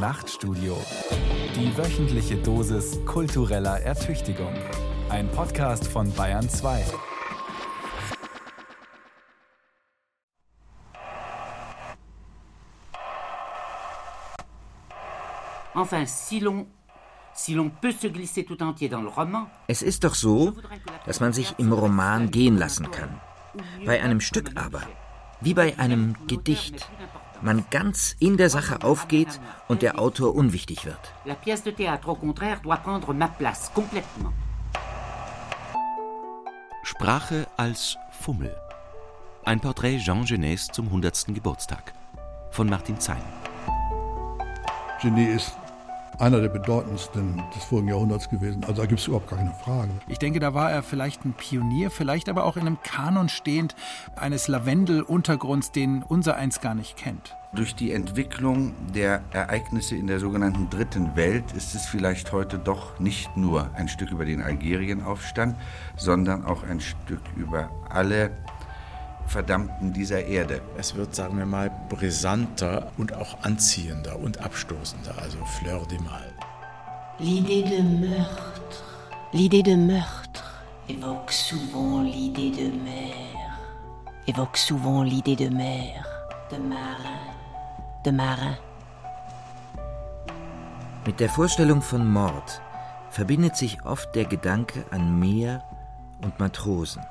Nachtstudio. Die wöchentliche Dosis kultureller Ertüchtigung. Ein Podcast von Bayern 2. Enfin, si l'on si l'on peut se glisser tout entier dans le roman, Es ist doch so, dass man sich im Roman gehen lassen kann. Bei einem Stück aber, wie bei einem Gedicht, man ganz in der Sache aufgeht und der Autor unwichtig wird. la pièce de théâtre, au contraire, doit prendre ma place complètement. Sprache als Fummel. Ein Porträt Jean Genets zum 100. Geburtstag. Von Martin Zein. Genie ist einer der bedeutendsten des vorigen Jahrhunderts gewesen. Also da gibt es überhaupt gar keine Frage. Ich denke, da war er vielleicht ein Pionier, vielleicht aber auch in einem Kanon stehend eines Lavendel-Untergrunds, den unser eins gar nicht kennt. Durch die Entwicklung der Ereignisse in der sogenannten Dritten Welt ist es vielleicht heute doch nicht nur ein Stück über den Algerienaufstand, sondern auch ein Stück über alle Verdammten dieser Erde. Es wird, sagen wir mal, brisanter und auch anziehender und abstoßender, also Fleur de Mal. L'idée de meurtre, l'idée de meurtre évoque souvent l'idée de mer, évoque souvent l'idée de mer, de marin, de marin. Mit der Vorstellung von Mord verbindet sich oft der Gedanke an Meer und Matrosen.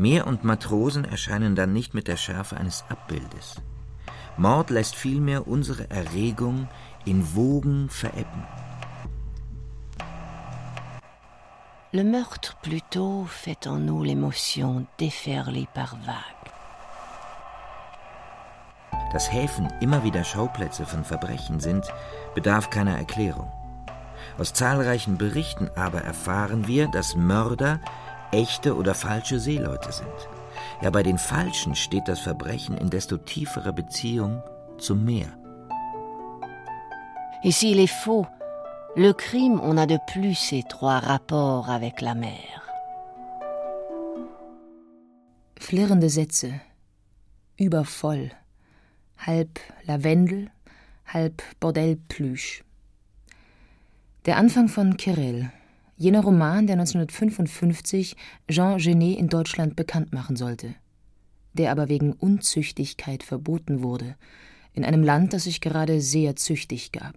Meer und Matrosen erscheinen dann nicht mit der Schärfe eines Abbildes. Mord lässt vielmehr unsere Erregung in Wogen verebben. Le meurtre plutôt fait en nous l'émotion déferlée par vagues. Dass Häfen immer wieder Schauplätze von Verbrechen sind, bedarf keiner Erklärung. Aus zahlreichen Berichten aber erfahren wir, dass Mörder echte oder falsche Seeleute sind. Ja, bei den Falschen steht das Verbrechen in desto tieferer Beziehung zum Meer. Et s'il est faux, le crime, on a de plus étroit rapport avec la mer. Flirrende Sätze. Übervoll. Halb Lavendel, halb Bordellplüsch. Der Anfang von Kirill. Jener Roman, der 1955 Jean Genet in Deutschland bekannt machen sollte. Der aber wegen Unzüchtigkeit verboten wurde. In einem Land, das sich gerade sehr züchtig gab.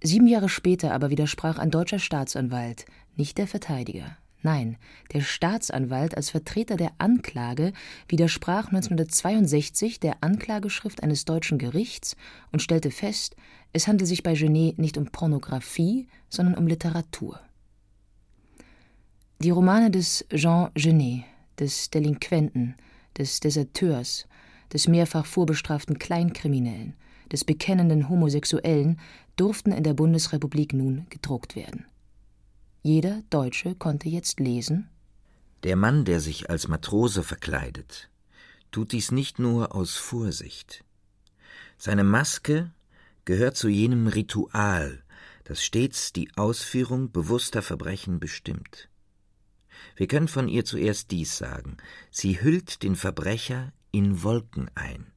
Sieben Jahre später aber widersprach ein deutscher Staatsanwalt, nicht der Verteidiger. Nein, der Staatsanwalt als Vertreter der Anklage widersprach 1962 der Anklageschrift eines deutschen Gerichts und stellte fest, es handle sich bei Genet nicht um Pornografie, sondern um Literatur. Die Romane des Jean Genet, des Delinquenten, des Deserteurs, des mehrfach vorbestraften Kleinkriminellen, des bekennenden Homosexuellen durften in der Bundesrepublik nun gedruckt werden. Jeder Deutsche konnte jetzt lesen Der Mann, der sich als Matrose verkleidet, tut dies nicht nur aus Vorsicht. Seine Maske gehört zu jenem Ritual, das stets die Ausführung bewusster Verbrechen bestimmt. Wir können von ihr zuerst dies sagen. Sie hüllt den Verbrecher in Wolken ein.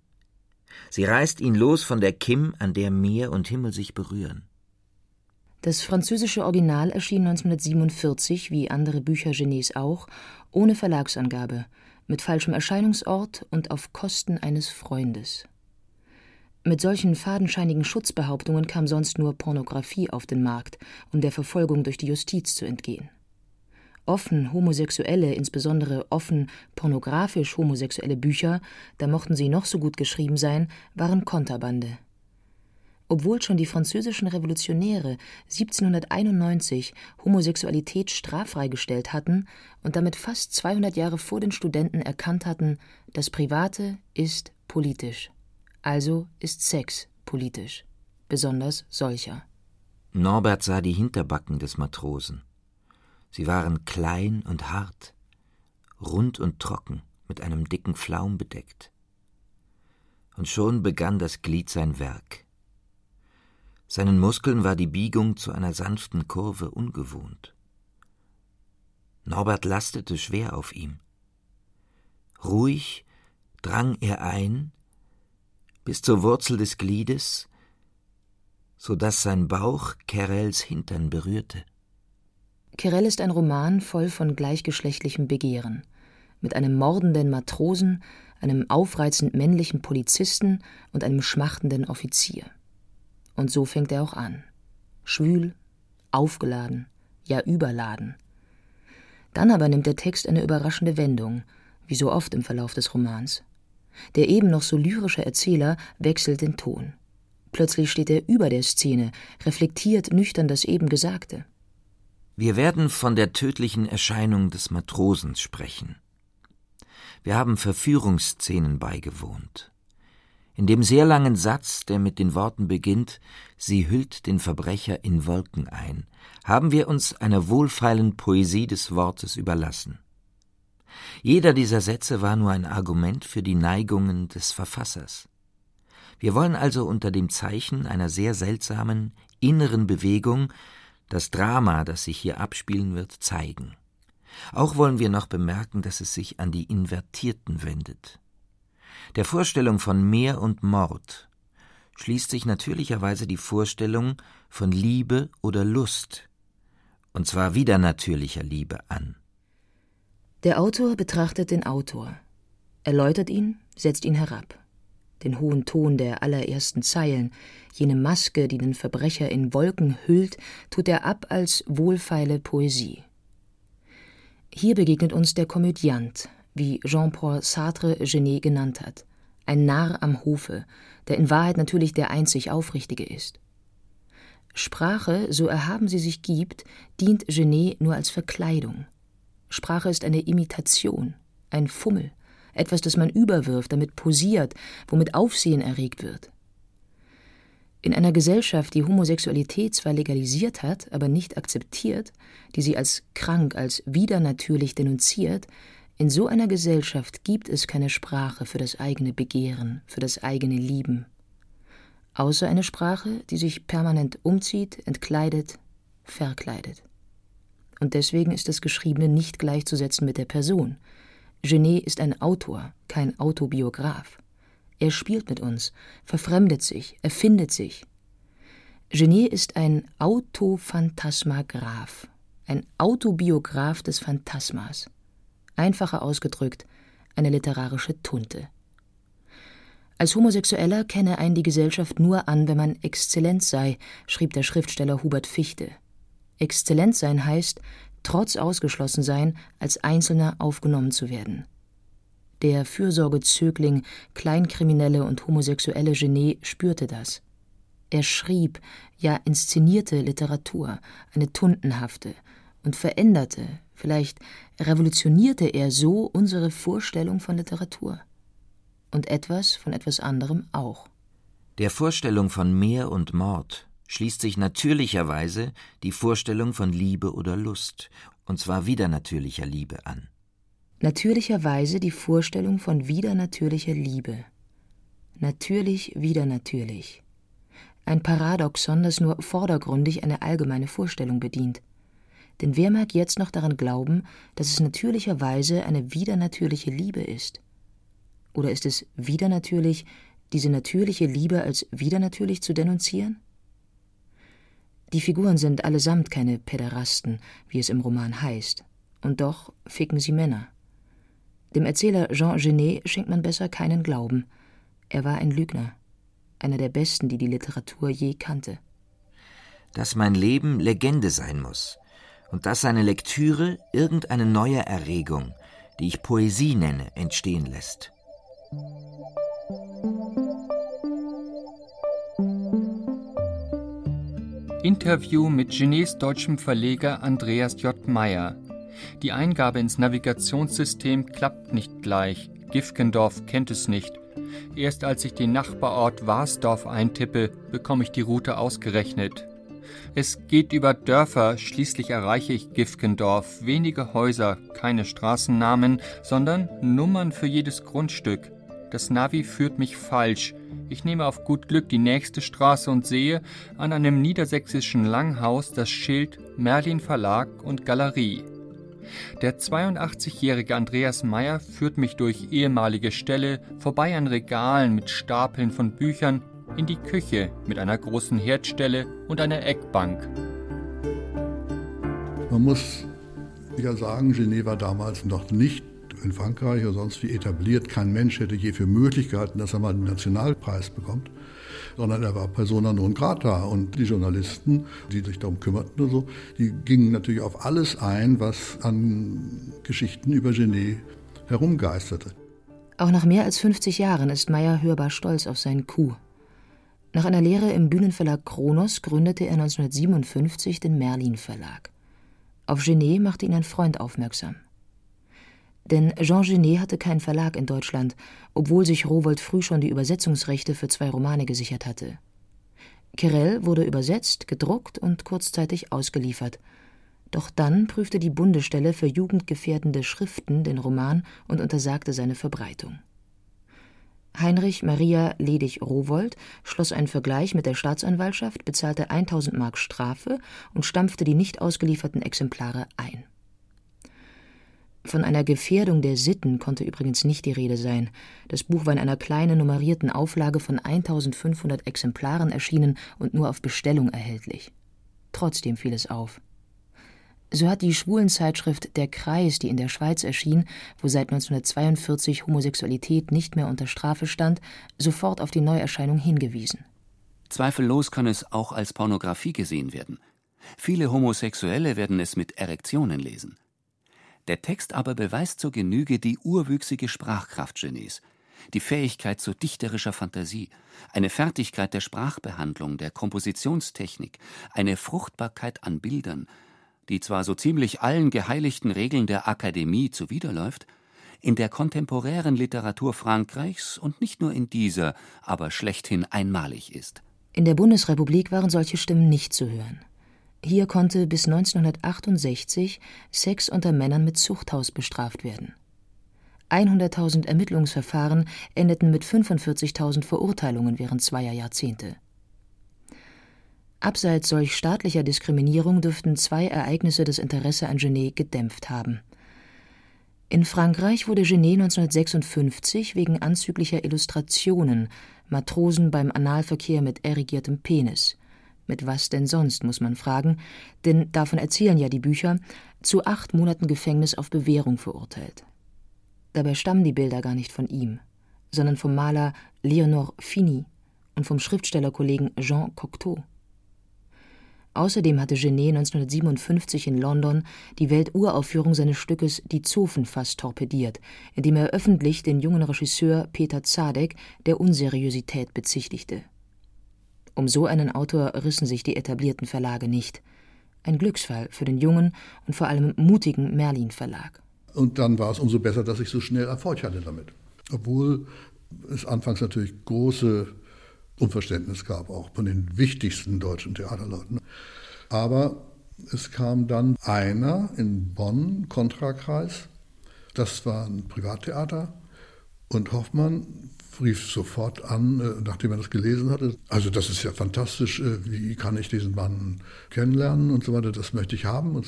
Sie reißt ihn los von der Kim, an der Meer und Himmel sich berühren. Das französische Original erschien 1947, wie andere Bücher Genets auch, ohne Verlagsangabe, mit falschem Erscheinungsort und auf Kosten eines Freundes. Mit solchen fadenscheinigen Schutzbehauptungen kam sonst nur Pornografie auf den Markt, um der Verfolgung durch die Justiz zu entgehen. Offen homosexuelle, insbesondere offen pornografisch homosexuelle Bücher, da mochten sie noch so gut geschrieben sein, waren Konterbande. Obwohl schon die französischen Revolutionäre 1791 Homosexualität straffrei gestellt hatten und damit fast 200 Jahre vor den Studenten erkannt hatten, das Private ist politisch. Also ist Sex politisch, besonders solcher. Norbert sah die Hinterbacken des Matrosen. Sie waren klein und hart, rund und trocken, mit einem dicken Flaum bedeckt. Und schon begann das Glied sein Werk. Seinen Muskeln war die Biegung zu einer sanften Kurve ungewohnt. Norbert lastete schwer auf ihm. Ruhig drang er ein, bis zur Wurzel des Gliedes so dass sein Bauch Querelles Hintern berührte. Querelle ist ein Roman voll von gleichgeschlechtlichem Begehren, mit einem mordenden Matrosen, einem aufreizend männlichen Polizisten und einem schmachtenden Offizier. Und so fängt er auch an. Schwül, aufgeladen, ja überladen. Dann aber nimmt der Text eine überraschende Wendung, wie so oft im Verlauf des Romans. Der eben noch so lyrische Erzähler wechselt den Ton. Plötzlich steht er über der Szene, reflektiert nüchtern das eben Gesagte. Wir werden von der tödlichen Erscheinung des Matrosens sprechen. Wir haben Verführungsszenen beigewohnt. In dem sehr langen Satz, der mit den Worten beginnt, sie hüllt den Verbrecher in Wolken ein, haben wir uns einer wohlfeilen Poesie des Wortes überlassen. Jeder dieser Sätze war nur ein Argument für die Neigungen des Verfassers. Wir wollen also unter dem Zeichen einer sehr seltsamen inneren Bewegung das Drama, das sich hier abspielen wird, zeigen. Auch wollen wir noch bemerken, dass es sich an die Invertierten wendet. Der Vorstellung von Meer und Mord schließt sich natürlicherweise die Vorstellung von Liebe oder Lust, und zwar widernatürlicher Liebe an. Der Autor betrachtet den Autor, erläutert ihn, setzt ihn herab. Den hohen Ton der allerersten Zeilen, jene Maske, die den Verbrecher in Wolken hüllt, tut er ab als wohlfeile Poesie. Hier begegnet uns der Komödiant, wie Jean-Paul Sartre Genet genannt hat, ein Narr am Hofe, der in Wahrheit natürlich der einzig Aufrichtige ist. Sprache, so erhaben sie sich gibt, dient Genet nur als Verkleidung. Sprache ist eine Imitation, ein Fummel, etwas, das man überwirft, damit posiert, womit Aufsehen erregt wird. In einer Gesellschaft, die Homosexualität zwar legalisiert hat, aber nicht akzeptiert, die sie als krank, als widernatürlich denunziert, in so einer Gesellschaft gibt es keine Sprache für das eigene Begehren, für das eigene Lieben. Außer eine Sprache, die sich permanent umzieht, entkleidet, verkleidet. Und deswegen ist das Geschriebene nicht gleichzusetzen mit der Person. Genet ist ein Autor, kein Autobiograf. Er spielt mit uns, verfremdet sich, erfindet sich. Genier ist ein Autophantasmagraph, ein Autobiograph des Phantasmas. Einfacher ausgedrückt, eine literarische Tunte. Als Homosexueller kenne einen die Gesellschaft nur an, wenn man exzellent sei, schrieb der Schriftsteller Hubert Fichte. Exzellent sein heißt, trotz Ausgeschlossensein, als Einzelner aufgenommen zu werden. Der Fürsorgezögling, Kleinkriminelle und homosexuelle Genet spürte das. Er schrieb, ja inszenierte Literatur, eine tundenhafte, und veränderte, vielleicht revolutionierte er so unsere Vorstellung von Literatur. Und etwas von etwas anderem auch. Der Vorstellung von Meer und Mord schließt sich natürlicherweise die Vorstellung von Liebe oder Lust, und zwar widernatürlicher Liebe an natürlicherweise die Vorstellung von widernatürlicher Liebe. Natürlich widernatürlich. Ein Paradoxon, das nur vordergründig eine allgemeine Vorstellung bedient. Denn wer mag jetzt noch daran glauben, dass es natürlicherweise eine widernatürliche Liebe ist? Oder ist es widernatürlich, diese natürliche Liebe als widernatürlich zu denunzieren? Die Figuren sind allesamt keine Päderasten, wie es im Roman heißt, und doch ficken sie Männer. Dem Erzähler Jean Genet schenkt man besser keinen Glauben. Er war ein Lügner, einer der besten, die die Literatur je kannte. Dass mein Leben Legende sein muss und dass seine Lektüre irgendeine neue Erregung, die ich Poesie nenne, entstehen lässt. Interview mit Genets deutschem Verleger Andreas J. Meyer die Eingabe ins Navigationssystem klappt nicht gleich. Gifkendorf kennt es nicht. Erst als ich den Nachbarort Warsdorf eintippe, bekomme ich die Route ausgerechnet. Es geht über Dörfer, schließlich erreiche ich Gifkendorf. Wenige Häuser, keine Straßennamen, sondern Nummern für jedes Grundstück. Das Navi führt mich falsch. Ich nehme auf gut Glück die nächste Straße und sehe an einem niedersächsischen Langhaus das Schild Merlin Verlag und Galerie. Der 82-jährige Andreas Meyer führt mich durch ehemalige Ställe, vorbei an Regalen mit Stapeln von Büchern in die Küche mit einer großen Herdstelle und einer Eckbank. Man muss ja sagen, Genet war damals noch nicht in Frankreich oder sonst wie etabliert. Kein Mensch hätte je für möglich gehalten, dass er mal einen Nationalpreis bekommt, sondern er war persona non grata. Und die Journalisten, die sich darum kümmerten und so, die gingen natürlich auf alles ein, was an Geschichten über Genet herumgeisterte. Auch nach mehr als 50 Jahren ist Meyer hörbar stolz auf seinen Coup. Nach einer Lehre im Bühnenverlag Kronos gründete er 1957 den Merlin Verlag. Auf Genet machte ihn ein Freund aufmerksam. Denn Jean Genet hatte keinen Verlag in Deutschland, obwohl sich Rowold früh schon die Übersetzungsrechte für zwei Romane gesichert hatte. Querelle wurde übersetzt, gedruckt und kurzzeitig ausgeliefert. Doch dann prüfte die Bundesstelle für jugendgefährdende Schriften den Roman und untersagte seine Verbreitung. Heinrich Maria Ledig-Rowold schloss einen Vergleich mit der Staatsanwaltschaft, bezahlte 1000 Mark Strafe und stampfte die nicht ausgelieferten Exemplare ein. Von einer Gefährdung der Sitten konnte übrigens nicht die Rede sein. Das Buch war in einer kleinen nummerierten Auflage von 1500 Exemplaren erschienen und nur auf Bestellung erhältlich. Trotzdem fiel es auf. So hat die Schwulenzeitschrift Der Kreis, die in der Schweiz erschien, wo seit 1942 Homosexualität nicht mehr unter Strafe stand, sofort auf die Neuerscheinung hingewiesen. Zweifellos kann es auch als Pornografie gesehen werden. Viele Homosexuelle werden es mit Erektionen lesen. Der Text aber beweist zur Genüge die urwüchsige Sprachkraft Genets, die Fähigkeit zu dichterischer Fantasie, eine Fertigkeit der Sprachbehandlung, der Kompositionstechnik, eine Fruchtbarkeit an Bildern, die zwar so ziemlich allen geheiligten Regeln der Akademie zuwiderläuft, in der kontemporären Literatur Frankreichs und nicht nur in dieser, aber schlechthin einmalig ist. In der Bundesrepublik waren solche Stimmen nicht zu hören. Hier konnte bis 1968 Sex unter Männern mit Zuchthaus bestraft werden. 100.000 Ermittlungsverfahren endeten mit 45.000 Verurteilungen während zweier Jahrzehnte. Abseits solch staatlicher Diskriminierung dürften zwei Ereignisse das Interesse an Genet gedämpft haben. In Frankreich wurde Genet 1956 wegen anzüglicher Illustrationen Matrosen beim Analverkehr mit erigiertem Penis mit was denn sonst, muss man fragen, denn davon erzählen ja die Bücher, zu acht Monaten Gefängnis auf Bewährung verurteilt. Dabei stammen die Bilder gar nicht von ihm, sondern vom Maler Leonor Fini und vom Schriftstellerkollegen Jean Cocteau. Außerdem hatte Genet 1957 in London die Welturaufführung seines Stückes Die Zofen fast torpediert, indem er öffentlich den jungen Regisseur Peter Zadek der Unseriösität bezichtigte. Um so einen Autor rissen sich die etablierten Verlage nicht. Ein Glücksfall für den jungen und vor allem mutigen Merlin Verlag. Und dann war es umso besser, dass ich so schnell Erfolg hatte damit. Obwohl es anfangs natürlich große Unverständnis gab, auch von den wichtigsten deutschen Theaterleuten. Aber es kam dann einer in Bonn, Kontrakreis, das war ein Privattheater, und Hoffmann rief sofort an, äh, nachdem er das gelesen hatte. Also das ist ja fantastisch, äh, wie kann ich diesen Mann kennenlernen und so weiter, das möchte ich haben.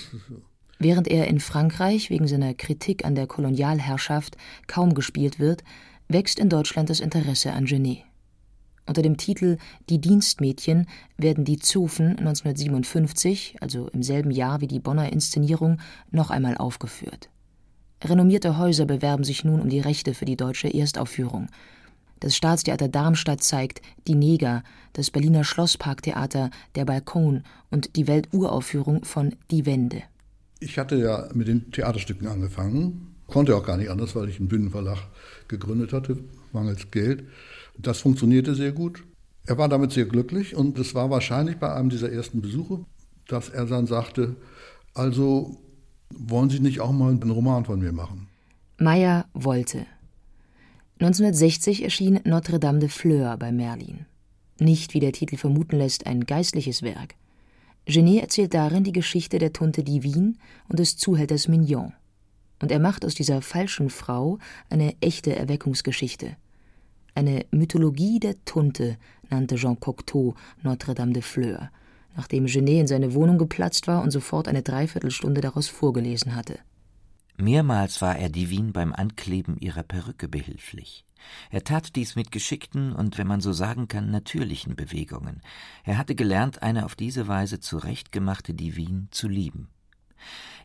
Während er in Frankreich wegen seiner Kritik an der Kolonialherrschaft kaum gespielt wird, wächst in Deutschland das Interesse an Genet. Unter dem Titel Die Dienstmädchen werden die Zofen 1957, also im selben Jahr wie die Bonner Inszenierung, noch einmal aufgeführt. Renommierte Häuser bewerben sich nun um die Rechte für die deutsche Erstaufführung. Das Staatstheater Darmstadt zeigt Die Neger, das Berliner Schlossparktheater Der Balkon und die Welturaufführung von Die Wende. Ich hatte ja mit den Theaterstücken angefangen, konnte auch gar nicht anders, weil ich einen Bühnenverlag gegründet hatte, mangels Geld. Das funktionierte sehr gut. Er war damit sehr glücklich und es war wahrscheinlich bei einem dieser ersten Besuche, dass er dann sagte, also wollen Sie nicht auch mal einen Roman von mir machen? Meyer wollte. 1960 erschien Notre-Dame de Fleur bei Merlin. Nicht, wie der Titel vermuten lässt, ein geistliches Werk. Genet erzählt darin die Geschichte der Tunte Divine und des Zuhälters Mignon. Und er macht aus dieser falschen Frau eine echte Erweckungsgeschichte. Eine Mythologie der Tunte nannte Jean Cocteau Notre-Dame de Fleur, nachdem Genet in seine Wohnung geplatzt war und sofort eine Dreiviertelstunde daraus vorgelesen hatte. Mehrmals war er Divine beim Ankleben ihrer Perücke behilflich, Er tat dies mit geschickten und, wenn man so sagen kann, natürlichen Bewegungen. Er hatte gelernt, eine auf diese Weise zurechtgemachte Divine zu lieben.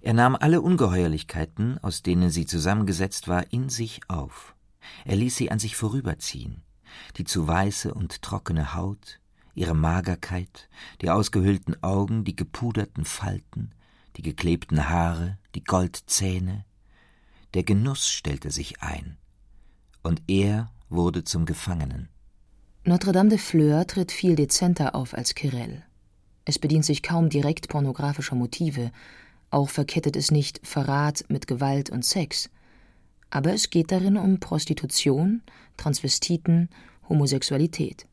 Er nahm alle Ungeheuerlichkeiten, aus denen sie zusammengesetzt war, in sich auf. Er ließ sie an sich vorüberziehen. Die zu weiße und trockene Haut, ihre Magerkeit, die ausgehöhlten Augen, die gepuderten Falten, die geklebten Haare, die Goldzähne. Der Genuss stellte sich ein. Und er wurde zum Gefangenen. Notre-Dame de Fleur tritt viel dezenter auf als Querelle. Es bedient sich kaum direkt pornografischer Motive, auch verkettet es nicht Verrat mit Gewalt und Sex. Aber es geht darin um Prostitution, Transvestiten, Homosexualität.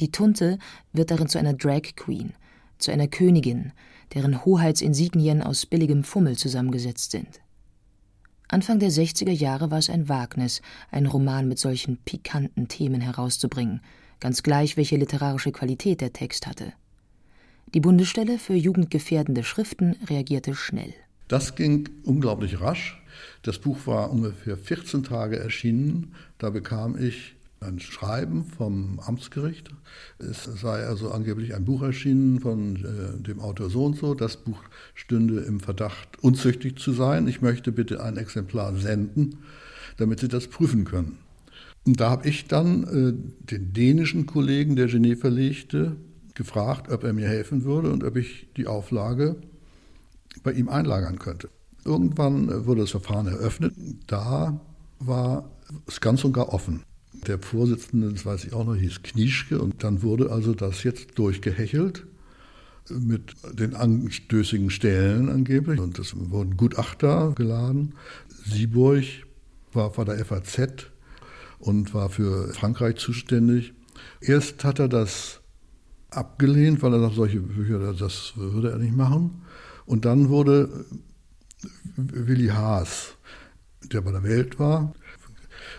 Die Tunte wird darin zu einer Drag Queen, zu einer Königin, deren Hoheitsinsignien aus billigem Fummel zusammengesetzt sind. Anfang der 60er Jahre war es ein Wagnis, einen Roman mit solchen pikanten Themen herauszubringen, ganz gleich, welche literarische Qualität der Text hatte. Die Bundesstelle für jugendgefährdende Schriften reagierte schnell. Das ging unglaublich rasch. Das Buch war ungefähr 14 Tage erschienen. Da bekam ich ein Schreiben vom Amtsgericht. Es sei also angeblich ein Buch erschienen von äh, dem Autor so und so. Das Buch stünde im Verdacht, unzüchtig zu sein. Ich möchte bitte ein Exemplar senden, damit Sie das prüfen können. Und da habe ich dann äh, den dänischen Kollegen, der Genet verlegte, gefragt, ob er mir helfen würde und ob ich die Auflage bei ihm einlagern könnte. Irgendwann wurde das Verfahren eröffnet. Da war es ganz und gar offen. Der Vorsitzende, das weiß ich auch noch, hieß Knieschke und dann wurde also das jetzt durchgehechelt mit den anstößigen Stellen angeblich und es wurden Gutachter geladen. Sieburg war vor der FAZ und war für Frankreich zuständig. Erst hat er das abgelehnt, weil er sagt, solche Bücher, das würde er nicht machen. Und dann wurde Willi Haas, der bei der Welt war,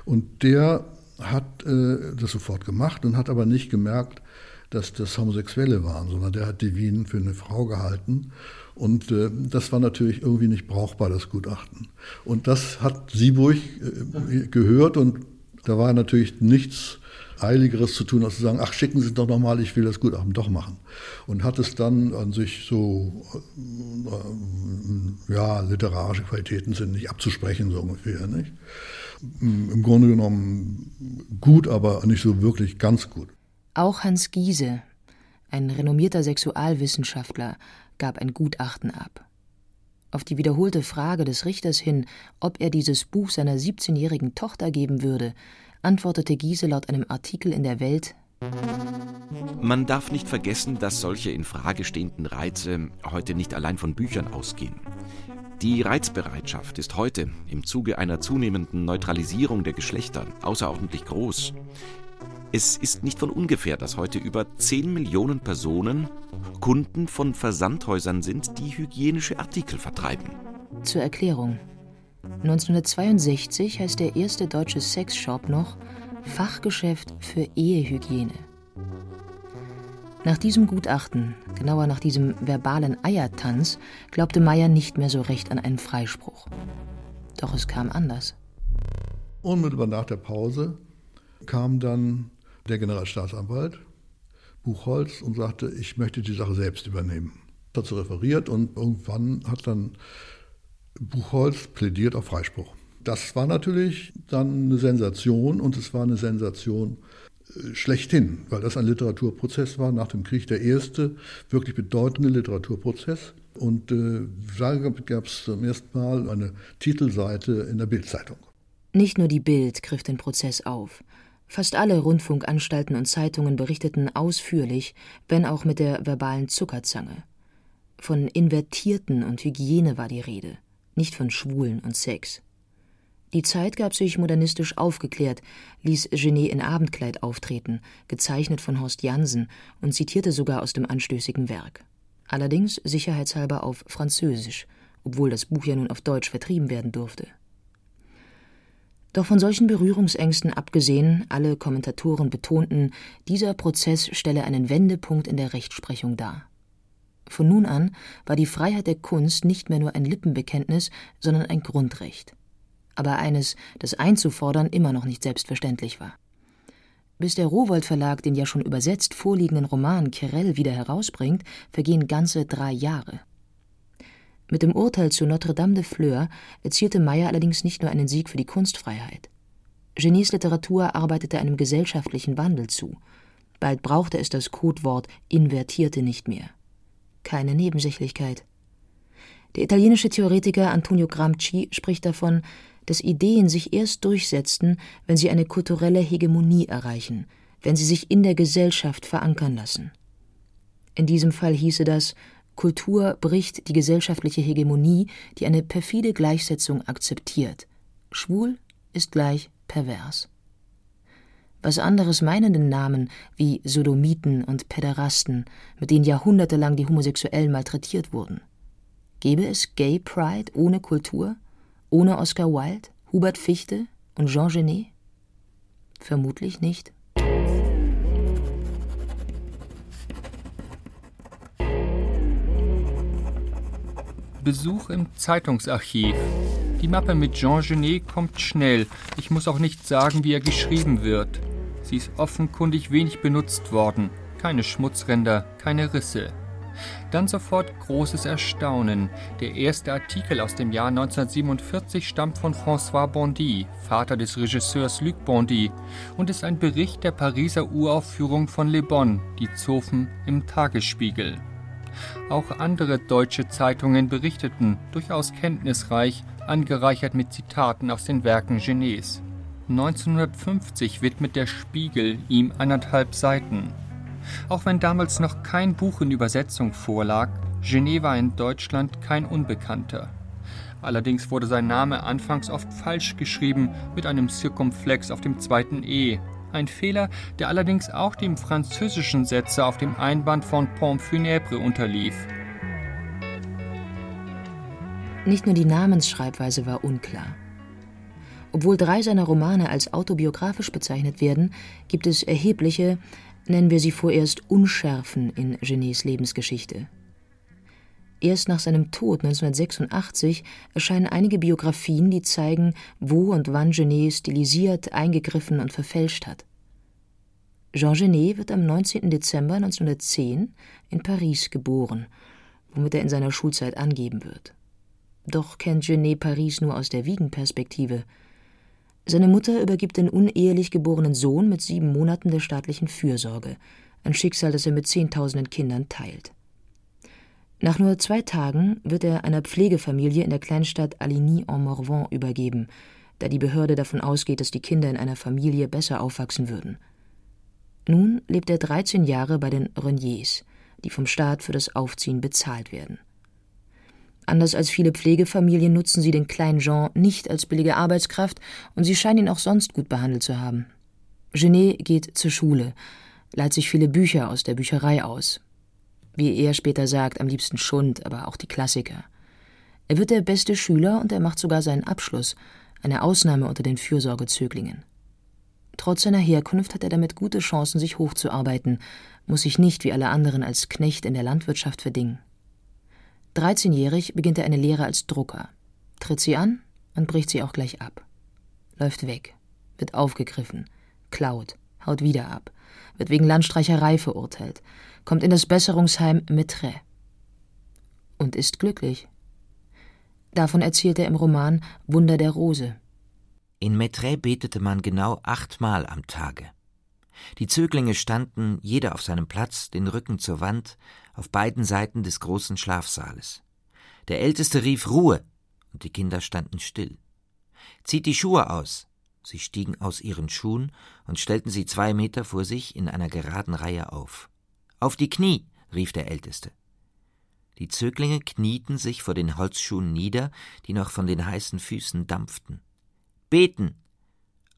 und der hat äh, das sofort gemacht und hat aber nicht gemerkt, dass das Homosexuelle waren, sondern der hat die Wien für eine Frau gehalten. Und äh, das war natürlich irgendwie nicht brauchbar, das Gutachten. Und das hat Sieburg äh, gehört und da war natürlich nichts Eiligeres zu tun, als zu sagen, ach, schicken Sie doch nochmal, ich will das Gutachten doch machen. Und hat es dann an sich so, äh, ja, literarische Qualitäten sind nicht abzusprechen, so ungefähr, nicht? Im Grunde genommen gut, aber nicht so wirklich ganz gut. Auch Hans Giese, ein renommierter Sexualwissenschaftler, gab ein Gutachten ab. Auf die wiederholte Frage des Richters hin, ob er dieses Buch seiner 17-jährigen Tochter geben würde, antwortete Giese laut einem Artikel in der Welt Man darf nicht vergessen, dass solche in Frage stehenden Reize heute nicht allein von Büchern ausgehen. Die Reizbereitschaft ist heute im Zuge einer zunehmenden Neutralisierung der Geschlechter außerordentlich groß. Es ist nicht von ungefähr, dass heute über 10 Millionen Personen Kunden von Versandhäusern sind, die hygienische Artikel vertreiben. Zur Erklärung. 1962 heißt der erste deutsche Sexshop noch Fachgeschäft für Ehehygiene. Nach diesem Gutachten, genauer nach diesem verbalen Eiertanz, glaubte Meyer nicht mehr so recht an einen Freispruch. Doch es kam anders. Unmittelbar nach der Pause kam dann der Generalstaatsanwalt Buchholz und sagte, ich möchte die Sache selbst übernehmen. Dazu referiert und irgendwann hat dann Buchholz plädiert auf Freispruch. Das war natürlich dann eine Sensation und es war eine Sensation äh, schlechthin, weil das ein Literaturprozess war, nach dem Krieg der erste wirklich bedeutende Literaturprozess. Und äh, da gab es zum ersten Mal eine Titelseite in der Bildzeitung. Nicht nur die Bild griff den Prozess auf. Fast alle Rundfunkanstalten und Zeitungen berichteten ausführlich, wenn auch mit der verbalen Zuckerzange. Von Invertierten und Hygiene war die Rede nicht von Schwulen und Sex. Die Zeit gab sich modernistisch aufgeklärt, ließ Genet in Abendkleid auftreten, gezeichnet von Horst Jansen und zitierte sogar aus dem anstößigen Werk. Allerdings sicherheitshalber auf Französisch, obwohl das Buch ja nun auf Deutsch vertrieben werden durfte. Doch von solchen Berührungsängsten abgesehen, alle Kommentatoren betonten, dieser Prozess stelle einen Wendepunkt in der Rechtsprechung dar. Von nun an war die Freiheit der Kunst nicht mehr nur ein Lippenbekenntnis, sondern ein Grundrecht. aber eines, das einzufordern immer noch nicht selbstverständlich war. Bis der Rowold Verlag den ja schon übersetzt vorliegenden Roman Querelle wieder herausbringt, vergehen ganze drei Jahre. Mit dem Urteil zu Notre Dame de Fleur erzielte Meyer allerdings nicht nur einen Sieg für die Kunstfreiheit. Genies Literatur arbeitete einem gesellschaftlichen Wandel zu. Bald brauchte es das Codewort invertierte nicht mehr. Keine Nebensächlichkeit. Der italienische Theoretiker Antonio Gramsci spricht davon, dass Ideen sich erst durchsetzten, wenn sie eine kulturelle Hegemonie erreichen, wenn sie sich in der Gesellschaft verankern lassen. In diesem Fall hieße das, Kultur bricht die gesellschaftliche Hegemonie, die eine perfide Gleichsetzung akzeptiert. Schwul ist gleich pervers. Was anderes meinenden Namen wie Sodomiten und Päderasten, mit denen jahrhundertelang die Homosexuellen malträtiert wurden. Gäbe es Gay Pride ohne Kultur, ohne Oscar Wilde, Hubert Fichte und Jean Genet? Vermutlich nicht. Besuch im Zeitungsarchiv. Die Mappe mit Jean Genet kommt schnell. Ich muss auch nicht sagen, wie er geschrieben wird. Sie ist offenkundig wenig benutzt worden. Keine Schmutzränder, keine Risse. Dann sofort großes Erstaunen. Der erste Artikel aus dem Jahr 1947 stammt von François Bondy, Vater des Regisseurs Luc Bondy, und ist ein Bericht der Pariser Uraufführung von Le Bon, die Zofen im Tagesspiegel. Auch andere deutsche Zeitungen berichteten, durchaus kenntnisreich, angereichert mit Zitaten aus den Werken Genets. 1950 widmet der Spiegel ihm anderthalb Seiten. Auch wenn damals noch kein Buch in Übersetzung vorlag, Genet war in Deutschland kein Unbekannter. Allerdings wurde sein Name anfangs oft falsch geschrieben mit einem Zirkumflex auf dem zweiten E, ein Fehler, der allerdings auch dem französischen Setzer auf dem Einband von Pont funèbre unterlief. Nicht nur die Namensschreibweise war unklar. Obwohl drei seiner Romane als autobiografisch bezeichnet werden, gibt es erhebliche, nennen wir sie vorerst Unschärfen in Genets Lebensgeschichte. Erst nach seinem Tod 1986 erscheinen einige Biografien, die zeigen, wo und wann Genet stilisiert, eingegriffen und verfälscht hat. Jean Genet wird am 19. Dezember 1910 in Paris geboren, womit er in seiner Schulzeit angeben wird. Doch kennt Genet Paris nur aus der Wiegenperspektive. Seine Mutter übergibt den unehelich geborenen Sohn mit sieben Monaten der staatlichen Fürsorge, ein Schicksal, das er mit zehntausenden Kindern teilt. Nach nur zwei Tagen wird er einer Pflegefamilie in der Kleinstadt Aligny-en-Morvan übergeben, da die Behörde davon ausgeht, dass die Kinder in einer Familie besser aufwachsen würden. Nun lebt er 13 Jahre bei den Reniers, die vom Staat für das Aufziehen bezahlt werden. Anders als viele Pflegefamilien nutzen sie den kleinen Jean nicht als billige Arbeitskraft und sie scheinen ihn auch sonst gut behandelt zu haben. Genet geht zur Schule, leiht sich viele Bücher aus der Bücherei aus, wie er später sagt, am liebsten Schund, aber auch die Klassiker. Er wird der beste Schüler und er macht sogar seinen Abschluss, eine Ausnahme unter den Fürsorgezöglingen. Trotz seiner Herkunft hat er damit gute Chancen, sich hochzuarbeiten, muss sich nicht wie alle anderen als Knecht in der Landwirtschaft verdingen. 13-jährig beginnt er eine Lehre als Drucker, tritt sie an und bricht sie auch gleich ab. Läuft weg, wird aufgegriffen, klaut, haut wieder ab, wird wegen Landstreicherei verurteilt, kommt in das Besserungsheim Metre und ist glücklich. Davon erzählt er im Roman Wunder der Rose. In Metre betete man genau achtmal am Tage. Die Zöglinge standen, jeder auf seinem Platz, den Rücken zur Wand, auf beiden Seiten des großen Schlafsaales. Der Älteste rief Ruhe, und die Kinder standen still. Zieht die Schuhe aus. Sie stiegen aus ihren Schuhen und stellten sie zwei Meter vor sich in einer geraden Reihe auf. Auf die Knie, rief der Älteste. Die Zöglinge knieten sich vor den Holzschuhen nieder, die noch von den heißen Füßen dampften. Beten!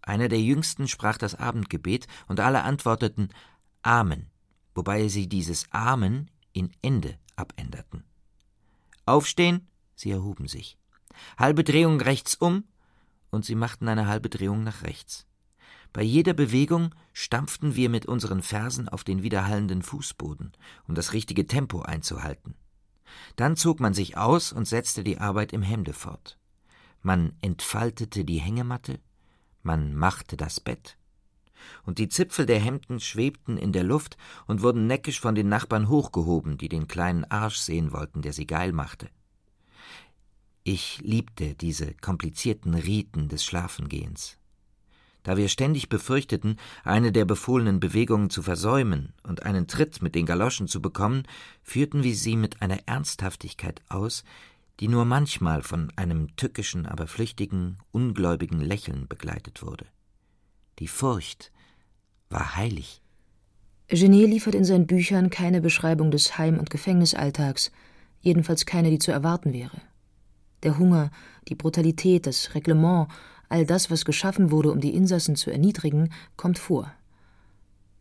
Einer der Jüngsten sprach das Abendgebet, und alle antworteten Amen, wobei sie dieses Amen in Ende abänderten. Aufstehen, sie erhuben sich. Halbe Drehung rechts um, und sie machten eine halbe Drehung nach rechts. Bei jeder Bewegung stampften wir mit unseren Fersen auf den widerhallenden Fußboden, um das richtige Tempo einzuhalten. Dann zog man sich aus und setzte die Arbeit im Hemde fort. man entfaltete die Hängematte, man machte das Bett, und die Zipfel der Hemden schwebten in der Luft und wurden neckisch von den Nachbarn hochgehoben, die den kleinen Arsch sehen wollten, der sie geil machte. Ich liebte diese komplizierten Riten des Schlafengehens. Da wir ständig befürchteten, eine der befohlenen Bewegungen zu versäumen und einen Tritt mit den Galoschen zu bekommen, führten wir sie mit einer Ernsthaftigkeit aus, die nur manchmal von einem tückischen, aber flüchtigen, ungläubigen Lächeln begleitet wurde. Die Furcht war heilig. Genet liefert in seinen Büchern keine Beschreibung des Heim- und Gefängnisalltags, jedenfalls keine, die zu erwarten wäre. Der Hunger, die Brutalität, das Reglement, all das, was geschaffen wurde, um die Insassen zu erniedrigen, kommt vor.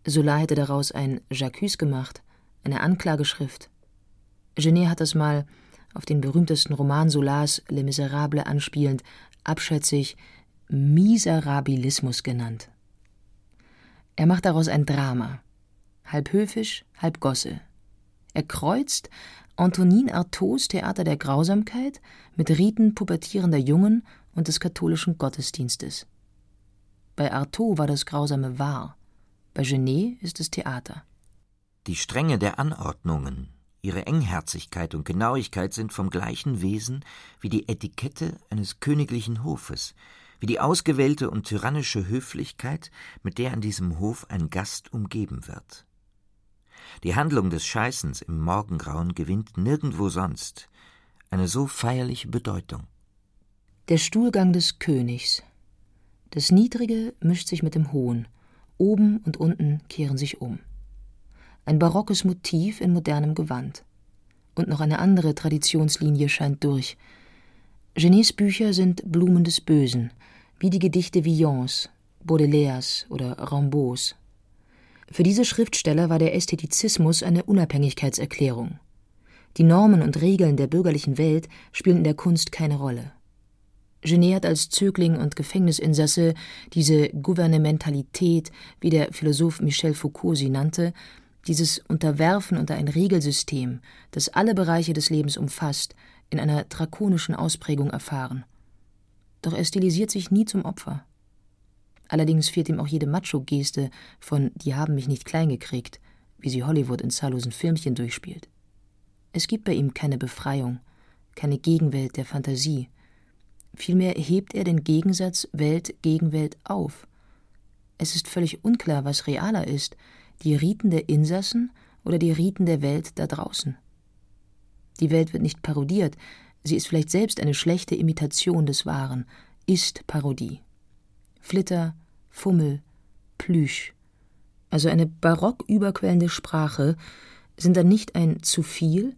Sola hätte daraus ein J'accuse gemacht, eine Anklageschrift. Genet hat das mal, auf den berühmtesten Roman Solas Les Miserables anspielend, abschätzig Miserabilismus genannt. Er macht daraus ein Drama, halb höfisch, halb Gosse. Er kreuzt Antonin Artaud's Theater der Grausamkeit mit Riten pubertierender Jungen und des katholischen Gottesdienstes. Bei Artaud war das Grausame wahr, bei Genet ist es Theater. Die Strenge der Anordnungen, ihre Engherzigkeit und Genauigkeit sind vom gleichen Wesen wie die Etikette eines königlichen Hofes, wie die ausgewählte und tyrannische Höflichkeit, mit der an diesem Hof ein Gast umgeben wird. Die Handlung des Scheißens im Morgengrauen gewinnt nirgendwo sonst eine so feierliche Bedeutung. Der Stuhlgang des Königs. Das Niedrige mischt sich mit dem Hohen, oben und unten kehren sich um. Ein barockes Motiv in modernem Gewand. Und noch eine andere Traditionslinie scheint durch. Genets Bücher sind Blumen des Bösen, wie die Gedichte Villons, Baudelaires oder Rimbaud's. Für diese Schriftsteller war der Ästhetizismus eine Unabhängigkeitserklärung. Die Normen und Regeln der bürgerlichen Welt spielen in der Kunst keine Rolle. Genet hat als Zögling und Gefängnisinsasse diese Gouvernementalität, wie der Philosoph Michel Foucault sie nannte, dieses Unterwerfen unter ein Regelsystem, das alle Bereiche des Lebens umfasst, in einer drakonischen Ausprägung erfahren. Doch er stilisiert sich nie zum Opfer. Allerdings fehlt ihm auch jede Macho-Geste von Die haben mich nicht klein gekriegt, wie sie Hollywood in zahllosen Filmchen durchspielt. Es gibt bei ihm keine Befreiung, keine Gegenwelt der Fantasie. Vielmehr hebt er den Gegensatz Welt gegen Welt auf. Es ist völlig unklar, was realer ist, die Riten der Insassen oder die Riten der Welt da draußen. Die Welt wird nicht parodiert, sie ist vielleicht selbst eine schlechte Imitation des Wahren, ist Parodie. Flitter, Fummel, Plüsch, also eine barock überquellende Sprache, sind dann nicht ein zu viel,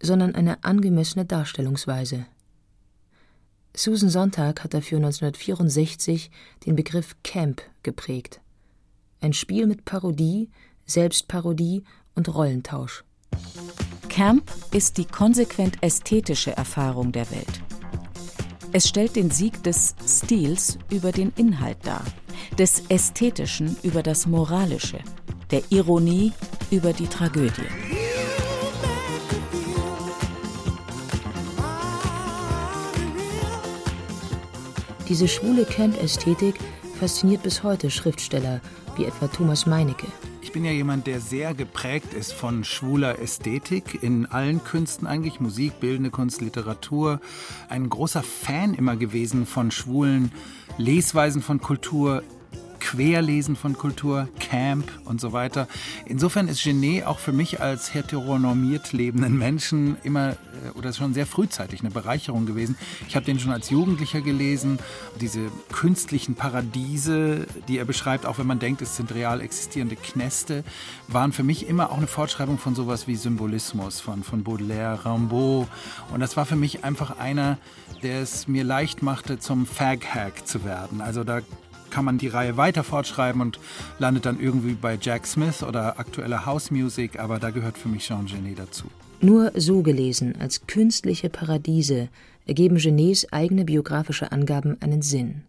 sondern eine angemessene Darstellungsweise. Susan Sonntag hat dafür 1964 den Begriff Camp geprägt. Ein Spiel mit Parodie, Selbstparodie und Rollentausch. Camp ist die konsequent ästhetische Erfahrung der Welt. Es stellt den Sieg des Stils über den Inhalt dar, des Ästhetischen über das Moralische, der Ironie über die Tragödie. Diese schwule Camp-Ästhetik fasziniert bis heute Schriftsteller wie etwa Thomas Meinecke. Ich bin ja jemand, der sehr geprägt ist von schwuler Ästhetik in allen Künsten eigentlich, Musik, bildende Kunst, Literatur. Ein großer Fan immer gewesen von schwulen Lesweisen von Kultur, Querlesen von Kultur, Camp und so weiter. Insofern ist Genet auch für mich als heteronormiert lebenden Menschen immer äh, oder schon sehr frühzeitig eine Bereicherung gewesen. Ich habe den schon als Jugendlicher gelesen. Diese künstlichen Paradiese, die er beschreibt, auch wenn man denkt, es sind real existierende Knäste, waren für mich immer auch eine Fortschreibung von sowas wie Symbolismus, von, von Baudelaire, Rimbaud. Und das war für mich einfach einer, der es mir leicht machte, zum Fag-Hack zu werden. Also da kann man die Reihe weiter fortschreiben und landet dann irgendwie bei Jack Smith oder aktueller House Music, aber da gehört für mich Jean Genet dazu. Nur so gelesen, als künstliche Paradiese, ergeben Genets eigene biografische Angaben einen Sinn.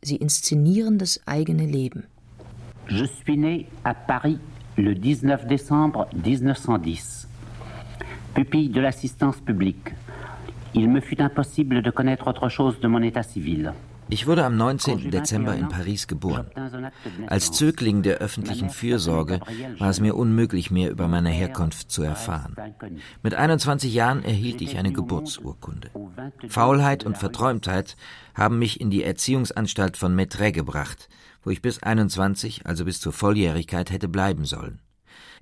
Sie inszenieren das eigene Leben. Je suis né à Paris le 19 décembre 1910. Pupille de l'assistance publique. Il me fut impossible de connaître autre chose de mon état civil. Ich wurde am 19. Dezember in Paris geboren. Als Zögling der öffentlichen Fürsorge war es mir unmöglich, mehr über meine Herkunft zu erfahren. Mit 21 Jahren erhielt ich eine Geburtsurkunde. Faulheit und Verträumtheit haben mich in die Erziehungsanstalt von Maitret gebracht, wo ich bis 21, also bis zur Volljährigkeit, hätte bleiben sollen.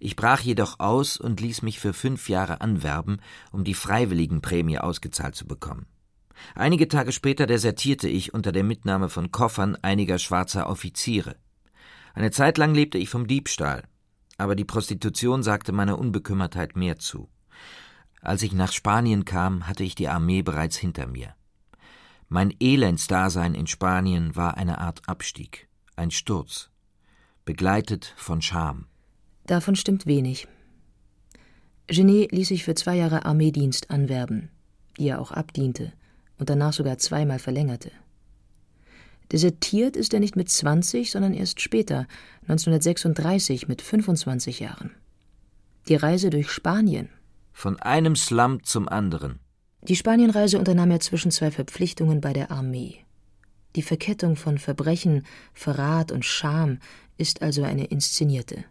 Ich brach jedoch aus und ließ mich für fünf Jahre anwerben, um die Freiwilligenprämie ausgezahlt zu bekommen. Einige Tage später desertierte ich unter der Mitnahme von Koffern einiger schwarzer Offiziere. Eine Zeit lang lebte ich vom Diebstahl, aber die Prostitution sagte meiner Unbekümmertheit mehr zu. Als ich nach Spanien kam, hatte ich die Armee bereits hinter mir. Mein Elendsdasein in Spanien war eine Art Abstieg, ein Sturz, begleitet von Scham. Davon stimmt wenig. Genet ließ sich für zwei Jahre Armeedienst anwerben, die er auch abdiente und danach sogar zweimal verlängerte. Desertiert ist er nicht mit 20, sondern erst später, 1936 mit 25 Jahren. Die Reise durch Spanien. Von einem Slum zum anderen. Die Spanienreise unternahm er zwischen zwei Verpflichtungen bei der Armee. Die Verkettung von Verbrechen, Verrat und Scham ist also eine inszenierte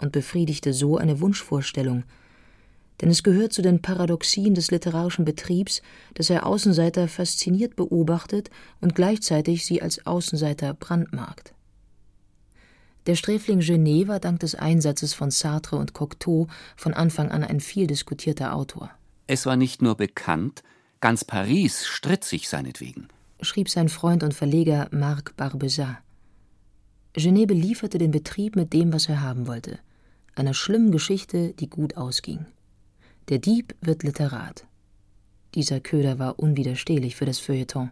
und befriedigte so eine Wunschvorstellung, denn es gehört zu den Paradoxien des literarischen Betriebs, dass er Außenseiter fasziniert beobachtet und gleichzeitig sie als Außenseiter brandmarkt. Der Sträfling Genet war dank des Einsatzes von Sartre und Cocteau von Anfang an ein viel diskutierter Autor. Es war nicht nur bekannt, ganz Paris stritt sich seinetwegen, schrieb sein Freund und Verleger Marc Barbezat. Genet belieferte den Betrieb mit dem, was er haben wollte, einer schlimmen Geschichte, die gut ausging. Der Dieb wird Literat. Dieser Köder war unwiderstehlich für das Feuilleton.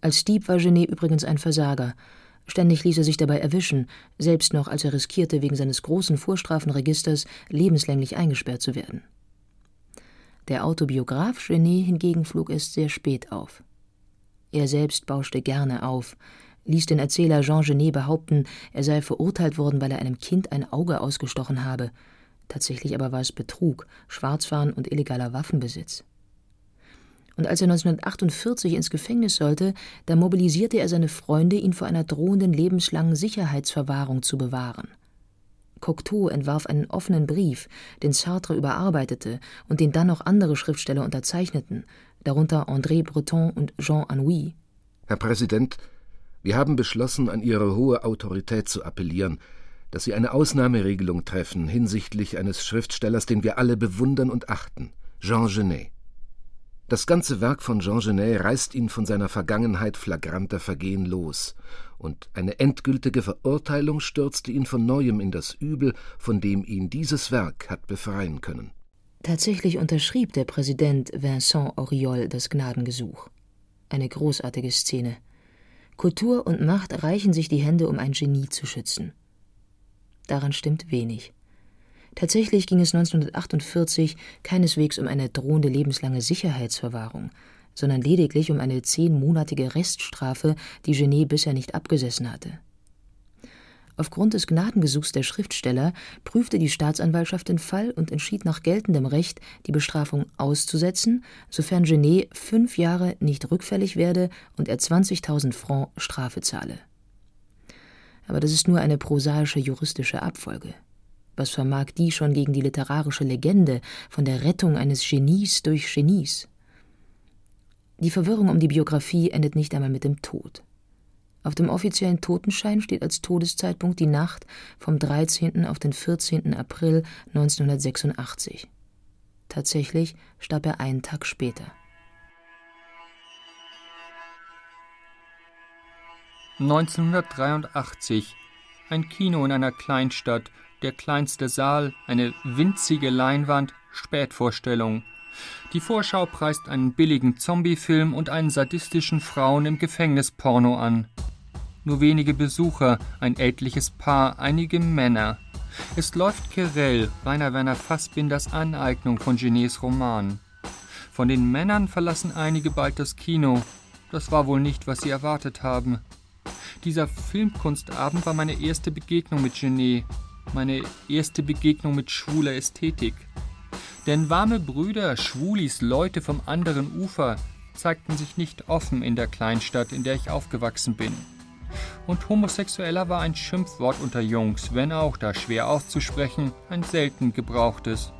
Als Dieb war Genet übrigens ein Versager. Ständig ließ er sich dabei erwischen, selbst noch als er riskierte, wegen seines großen Vorstrafenregisters lebenslänglich eingesperrt zu werden. Der Autobiograf Genet hingegen flog erst sehr spät auf. Er selbst bauschte gerne auf, ließ den Erzähler Jean Genet behaupten, er sei verurteilt worden, weil er einem Kind ein Auge ausgestochen habe, Tatsächlich aber war es Betrug, Schwarzfahren und illegaler Waffenbesitz. Und als er 1948 ins Gefängnis sollte, da mobilisierte er seine Freunde, ihn vor einer drohenden lebenslangen Sicherheitsverwahrung zu bewahren. Cocteau entwarf einen offenen Brief, den Sartre überarbeitete und den dann noch andere Schriftsteller unterzeichneten, darunter André Breton und Jean Anouilh. Herr Präsident, wir haben beschlossen, an Ihre hohe Autorität zu appellieren, dass Sie eine Ausnahmeregelung treffen hinsichtlich eines Schriftstellers, den wir alle bewundern und achten, Jean Genet. Das ganze Werk von Jean Genet reißt ihn von seiner Vergangenheit flagranter Vergehen los, und eine endgültige Verurteilung stürzte ihn von neuem in das Übel, von dem ihn dieses Werk hat befreien können. Tatsächlich unterschrieb der Präsident Vincent Auriol das Gnadengesuch. Eine großartige Szene. Kultur und Macht reichen sich die Hände, um ein Genie zu schützen. Daran stimmt wenig. Tatsächlich ging es 1948 keineswegs um eine drohende lebenslange Sicherheitsverwahrung, sondern lediglich um eine zehnmonatige Reststrafe, die Genet bisher nicht abgesessen hatte. Aufgrund des Gnadengesuchs der Schriftsteller prüfte die Staatsanwaltschaft den Fall und entschied nach geltendem Recht, die Bestrafung auszusetzen, sofern Genet fünf Jahre nicht rückfällig werde und er 20.000 Francs Strafe zahle aber das ist nur eine prosaische juristische Abfolge. Was vermag die schon gegen die literarische Legende von der Rettung eines Genies durch Genies? Die Verwirrung um die Biografie endet nicht einmal mit dem Tod. Auf dem offiziellen Totenschein steht als Todeszeitpunkt die Nacht vom 13. auf den 14. April 1986. Tatsächlich starb er einen Tag später. 1983. Ein Kino in einer Kleinstadt, der kleinste Saal, eine winzige Leinwand, Spätvorstellung. Die Vorschau preist einen billigen Zombiefilm und einen sadistischen Frauen im Gefängnis Porno an. Nur wenige Besucher, ein ältliches Paar, einige Männer. Es läuft Querell, Rainer Werner Fassbinders Aneignung von Genets Roman. Von den Männern verlassen einige bald das Kino. Das war wohl nicht, was sie erwartet haben. Dieser Filmkunstabend war meine erste Begegnung mit Genet, meine erste Begegnung mit schwuler Ästhetik. Denn warme Brüder, Schwulis, Leute vom anderen Ufer zeigten sich nicht offen in der Kleinstadt, in der ich aufgewachsen bin. Und Homosexueller war ein Schimpfwort unter Jungs, wenn auch, da schwer auszusprechen, ein selten gebrauchtes.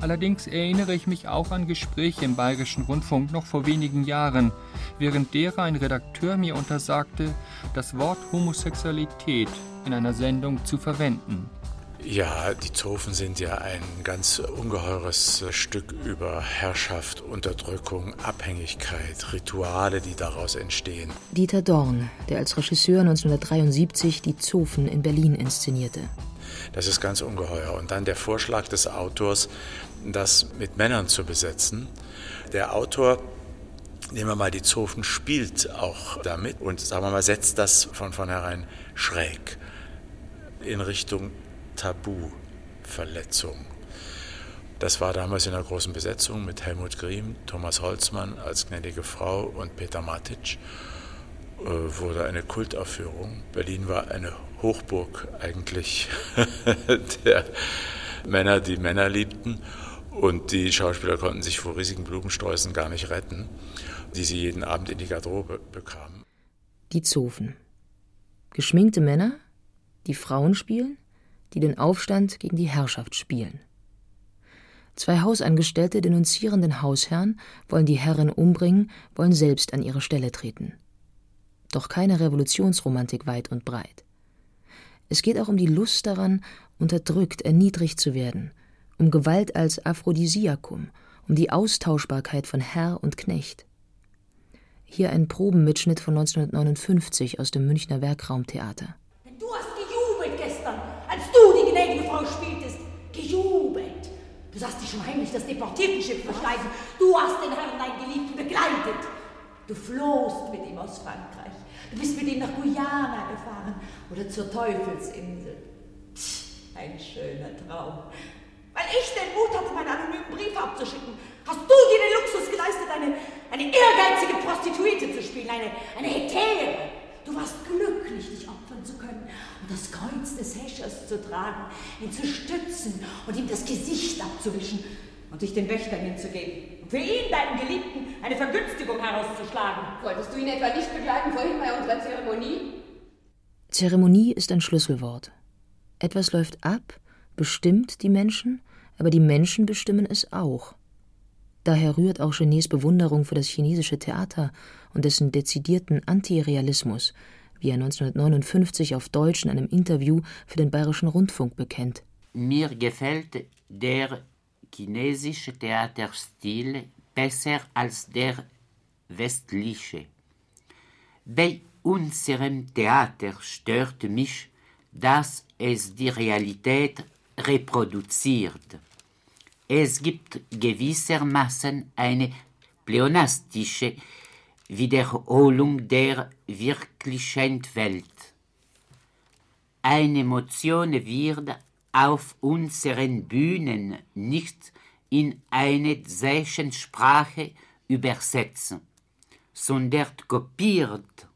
Allerdings erinnere ich mich auch an Gespräche im Bayerischen Rundfunk noch vor wenigen Jahren, während derer ein Redakteur mir untersagte, das Wort Homosexualität in einer Sendung zu verwenden. Ja, die Zofen sind ja ein ganz ungeheures Stück über Herrschaft, Unterdrückung, Abhängigkeit, Rituale, die daraus entstehen. Dieter Dorn, der als Regisseur 1973 die Zofen in Berlin inszenierte. Das ist ganz ungeheuer. Und dann der Vorschlag des Autors, das mit Männern zu besetzen. Der Autor nehmen wir mal die Zofen, spielt auch damit und sagen wir mal, setzt das von vornherein schräg in Richtung Tabuverletzung. Das war damals in der großen Besetzung mit Helmut Griem, Thomas Holzmann als gnädige Frau und Peter Matic. Äh, wurde eine Kultaufführung. Berlin war eine Hochburg eigentlich der Männer, die Männer liebten. Und die Schauspieler konnten sich vor riesigen Blumensträußen gar nicht retten, die sie jeden Abend in die Garderobe bekamen. Die Zofen. Geschminkte Männer, die Frauen spielen, die den Aufstand gegen die Herrschaft spielen. Zwei Hausangestellte denunzieren den Hausherrn, wollen die Herren umbringen, wollen selbst an ihre Stelle treten. Doch keine Revolutionsromantik weit und breit. Es geht auch um die Lust daran, unterdrückt, erniedrigt zu werden, um Gewalt als Aphrodisiakum, um die Austauschbarkeit von Herr und Knecht. Hier ein Probenmitschnitt von 1959 aus dem Münchner Werkraumtheater. Du hast gejubelt gestern, als du die gnädige Frau spieltest. Gejubelt. Du sahst dich schon heimlich das Deportiertenschiff versteigen. Du hast den Herrn, dein Geliebten, begleitet. Du flohst mit ihm aus Frankreich. Du bist mit ihm nach Guyana gefahren oder zur Teufelsinsel. Pff, ein schöner Traum. Ich den Mut hatte, meinen anonymen Brief abzuschicken, hast du dir den Luxus geleistet, eine, eine ehrgeizige Prostituierte zu spielen, eine, eine Hetäre. Du warst glücklich, dich opfern zu können und das Kreuz des Häschers zu tragen, ihn zu stützen und ihm das Gesicht abzuwischen und dich den Wächtern hinzugeben. Und für ihn, deinen Geliebten, eine Vergünstigung herauszuschlagen. Wolltest du ihn etwa nicht begleiten vorhin bei unserer Zeremonie? Zeremonie ist ein Schlüsselwort. Etwas läuft ab, bestimmt die Menschen, aber die Menschen bestimmen es auch. Daher rührt auch Genets Bewunderung für das chinesische Theater und dessen dezidierten Antirealismus, wie er 1959 auf Deutsch in einem Interview für den Bayerischen Rundfunk bekennt. Mir gefällt der chinesische Theaterstil besser als der westliche. Bei unserem Theater stört mich, dass es die Realität reproduziert. Es gibt gewissermaßen eine pleonastische Wiederholung der wirklichen Welt. Eine Emotion wird auf unseren Bühnen nicht in eine Zeichensprache übersetzen, sondern kopiert.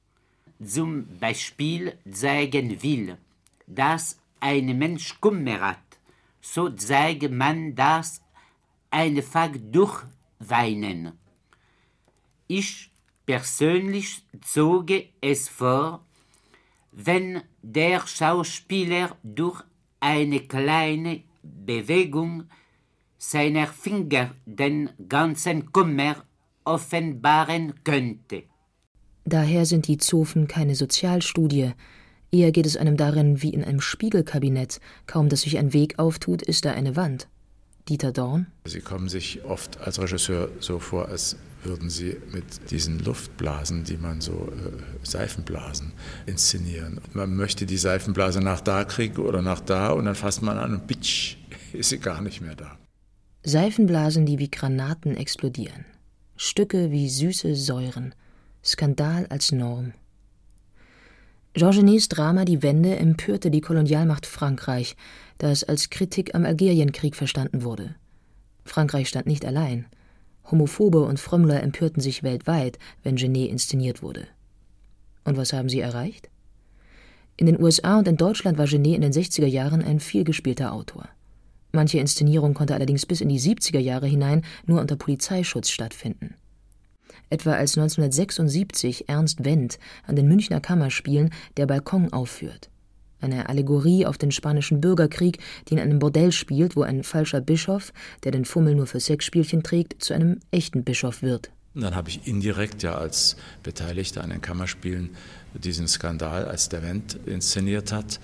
Zum Beispiel zeigen will, dass ein Mensch Kummer hat, so zeige man das einfach durchweinen. Ich persönlich zoge es vor, wenn der Schauspieler durch eine kleine Bewegung seiner Finger den ganzen Kummer offenbaren könnte. Daher sind die Zofen keine Sozialstudie, eher geht es einem darin wie in einem Spiegelkabinett, kaum dass sich ein Weg auftut, ist da eine Wand. Dieter Dorn. Sie kommen sich oft als Regisseur so vor, als würden Sie mit diesen Luftblasen, die man so äh, Seifenblasen inszenieren. Man möchte die Seifenblase nach da kriegen oder nach da und dann fasst man an und bitsch, ist sie gar nicht mehr da. Seifenblasen, die wie Granaten explodieren. Stücke wie süße Säuren. Skandal als Norm. Jean Genets Drama Die Wende empörte die Kolonialmacht Frankreich, da es als Kritik am Algerienkrieg verstanden wurde. Frankreich stand nicht allein. Homophobe und Frömmler empörten sich weltweit, wenn Genet inszeniert wurde. Und was haben sie erreicht? In den USA und in Deutschland war Genet in den 60er Jahren ein vielgespielter Autor. Manche Inszenierung konnte allerdings bis in die 70er Jahre hinein nur unter Polizeischutz stattfinden. Etwa als 1976 Ernst Wendt an den Münchner Kammerspielen Der Balkon aufführt. Eine Allegorie auf den spanischen Bürgerkrieg, die in einem Bordell spielt, wo ein falscher Bischof, der den Fummel nur für Sexspielchen trägt, zu einem echten Bischof wird. dann habe ich indirekt ja als Beteiligter an den Kammerspielen diesen Skandal, als der Wendt inszeniert hat.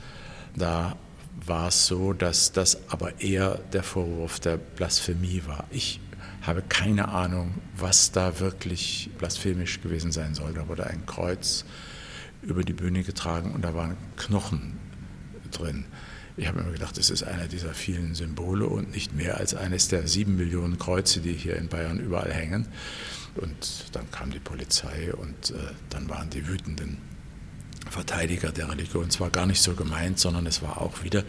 Da war es so, dass das aber eher der Vorwurf der Blasphemie war. Ich habe keine Ahnung, was da wirklich blasphemisch gewesen sein soll. Da wurde ein Kreuz über die Bühne getragen und da waren Knochen drin. Ich habe immer gedacht, es ist einer dieser vielen Symbole und nicht mehr als eines der sieben Millionen Kreuze, die hier in Bayern überall hängen. Und dann kam die Polizei und äh, dann waren die wütenden Verteidiger der Religion zwar gar nicht so gemeint, sondern es war auch wieder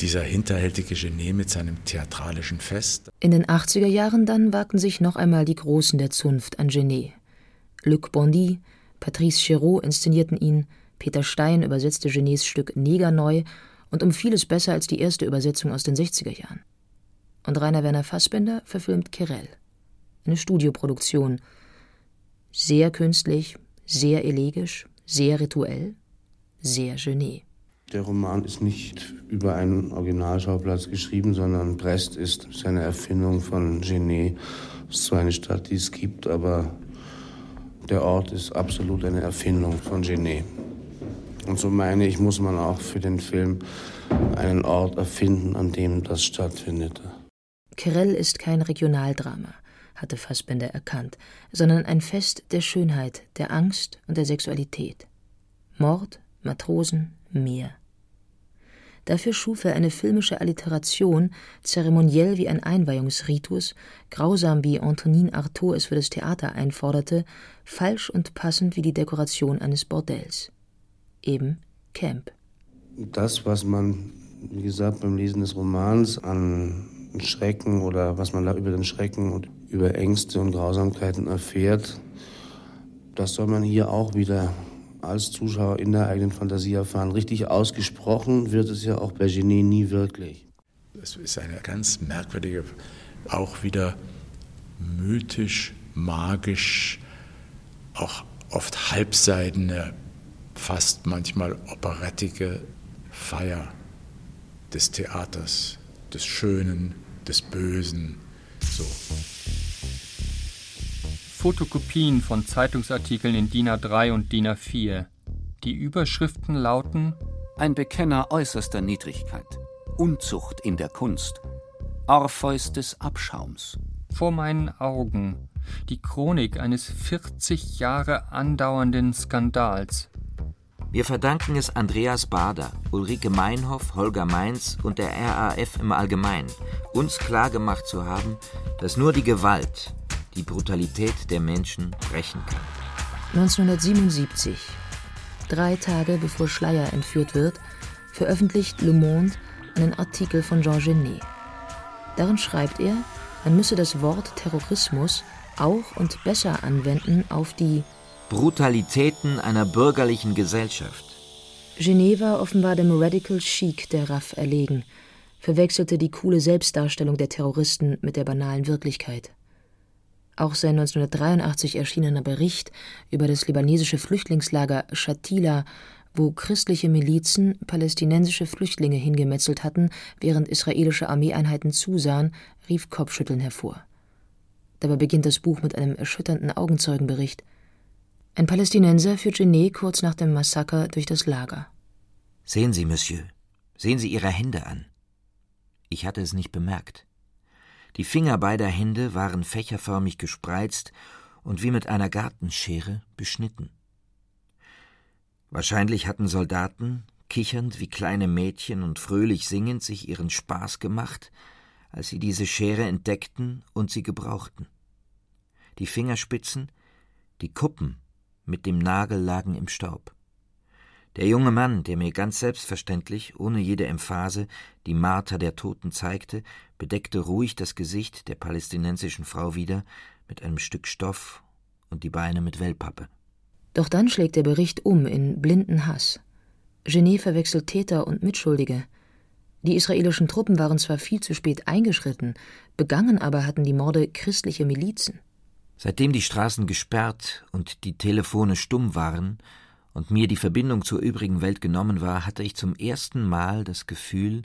dieser hinterhältige Genet mit seinem theatralischen Fest. In den 80er Jahren dann wagten sich noch einmal die Großen der Zunft an Genet. Luc Bondy, Patrice Chéreau inszenierten ihn, Peter Stein übersetzte Genets Stück Neger neu und um vieles besser als die erste Übersetzung aus den 60er Jahren. Und Rainer Werner Fassbender verfilmt Querelle. Eine Studioproduktion. Sehr künstlich, sehr elegisch, sehr rituell, sehr Genet. Der Roman ist nicht über einen Originalschauplatz geschrieben, sondern Brest ist seine Erfindung von Genet. Es ist zwar eine Stadt, die es gibt, aber der Ort ist absolut eine Erfindung von Genet. Und so meine ich, muss man auch für den Film einen Ort erfinden, an dem das stattfindet. Querelle ist kein Regionaldrama, hatte Fassbender erkannt, sondern ein Fest der Schönheit, der Angst und der Sexualität. Mord, Matrosen, Meer. Dafür schuf er eine filmische Alliteration, zeremoniell wie ein Einweihungsritus, grausam wie Antonin Artaud es für das Theater einforderte, falsch und passend wie die Dekoration eines Bordells. Eben Camp. Das, was man, wie gesagt, beim Lesen des Romans an Schrecken oder was man da über den Schrecken und über Ängste und Grausamkeiten erfährt, das soll man hier auch wieder als Zuschauer in der eigenen Fantasie erfahren. Richtig ausgesprochen wird es ja auch bei Genet nie wirklich. Es ist eine ganz merkwürdige, auch wieder mythisch, magisch, auch oft halbseidene, fast manchmal operettige Feier des Theaters, des Schönen, des Bösen. So. Fotokopien von Zeitungsartikeln in DIN A3 und DIN A4. Die Überschriften lauten Ein Bekenner äußerster Niedrigkeit, Unzucht in der Kunst, Orpheus des Abschaums. Vor meinen Augen die Chronik eines 40 Jahre andauernden Skandals. Wir verdanken es Andreas Bader, Ulrike Meinhoff, Holger Mainz und der RAF im Allgemeinen, uns klargemacht zu haben, dass nur die Gewalt die Brutalität der Menschen rächen kann. 1977, drei Tage bevor Schleier entführt wird, veröffentlicht Le Monde einen Artikel von Jean Genet. Darin schreibt er, man müsse das Wort Terrorismus auch und besser anwenden auf die Brutalitäten einer bürgerlichen Gesellschaft. Genet war offenbar dem Radical Chic der RAF erlegen, verwechselte die coole Selbstdarstellung der Terroristen mit der banalen Wirklichkeit. Auch sein 1983 erschienener Bericht über das libanesische Flüchtlingslager Shatila, wo christliche Milizen palästinensische Flüchtlinge hingemetzelt hatten, während israelische Armeeeinheiten zusahen, rief Kopfschütteln hervor. Dabei beginnt das Buch mit einem erschütternden Augenzeugenbericht. Ein Palästinenser führt Genet kurz nach dem Massaker durch das Lager. Sehen Sie, Monsieur, sehen Sie Ihre Hände an. Ich hatte es nicht bemerkt. Die Finger beider Hände waren fächerförmig gespreizt und wie mit einer Gartenschere beschnitten. Wahrscheinlich hatten Soldaten, kichernd wie kleine Mädchen und fröhlich singend, sich ihren Spaß gemacht, als sie diese Schere entdeckten und sie gebrauchten. Die Fingerspitzen, die Kuppen mit dem Nagel lagen im Staub. Der junge Mann, der mir ganz selbstverständlich, ohne jede Emphase, die Marter der Toten zeigte, bedeckte ruhig das Gesicht der palästinensischen Frau wieder mit einem Stück Stoff und die Beine mit Wellpappe. Doch dann schlägt der Bericht um in blinden Hass. Genet verwechselt Täter und Mitschuldige. Die israelischen Truppen waren zwar viel zu spät eingeschritten, begangen aber hatten die Morde christliche Milizen. Seitdem die Straßen gesperrt und die Telefone stumm waren und mir die Verbindung zur übrigen Welt genommen war, hatte ich zum ersten Mal das Gefühl,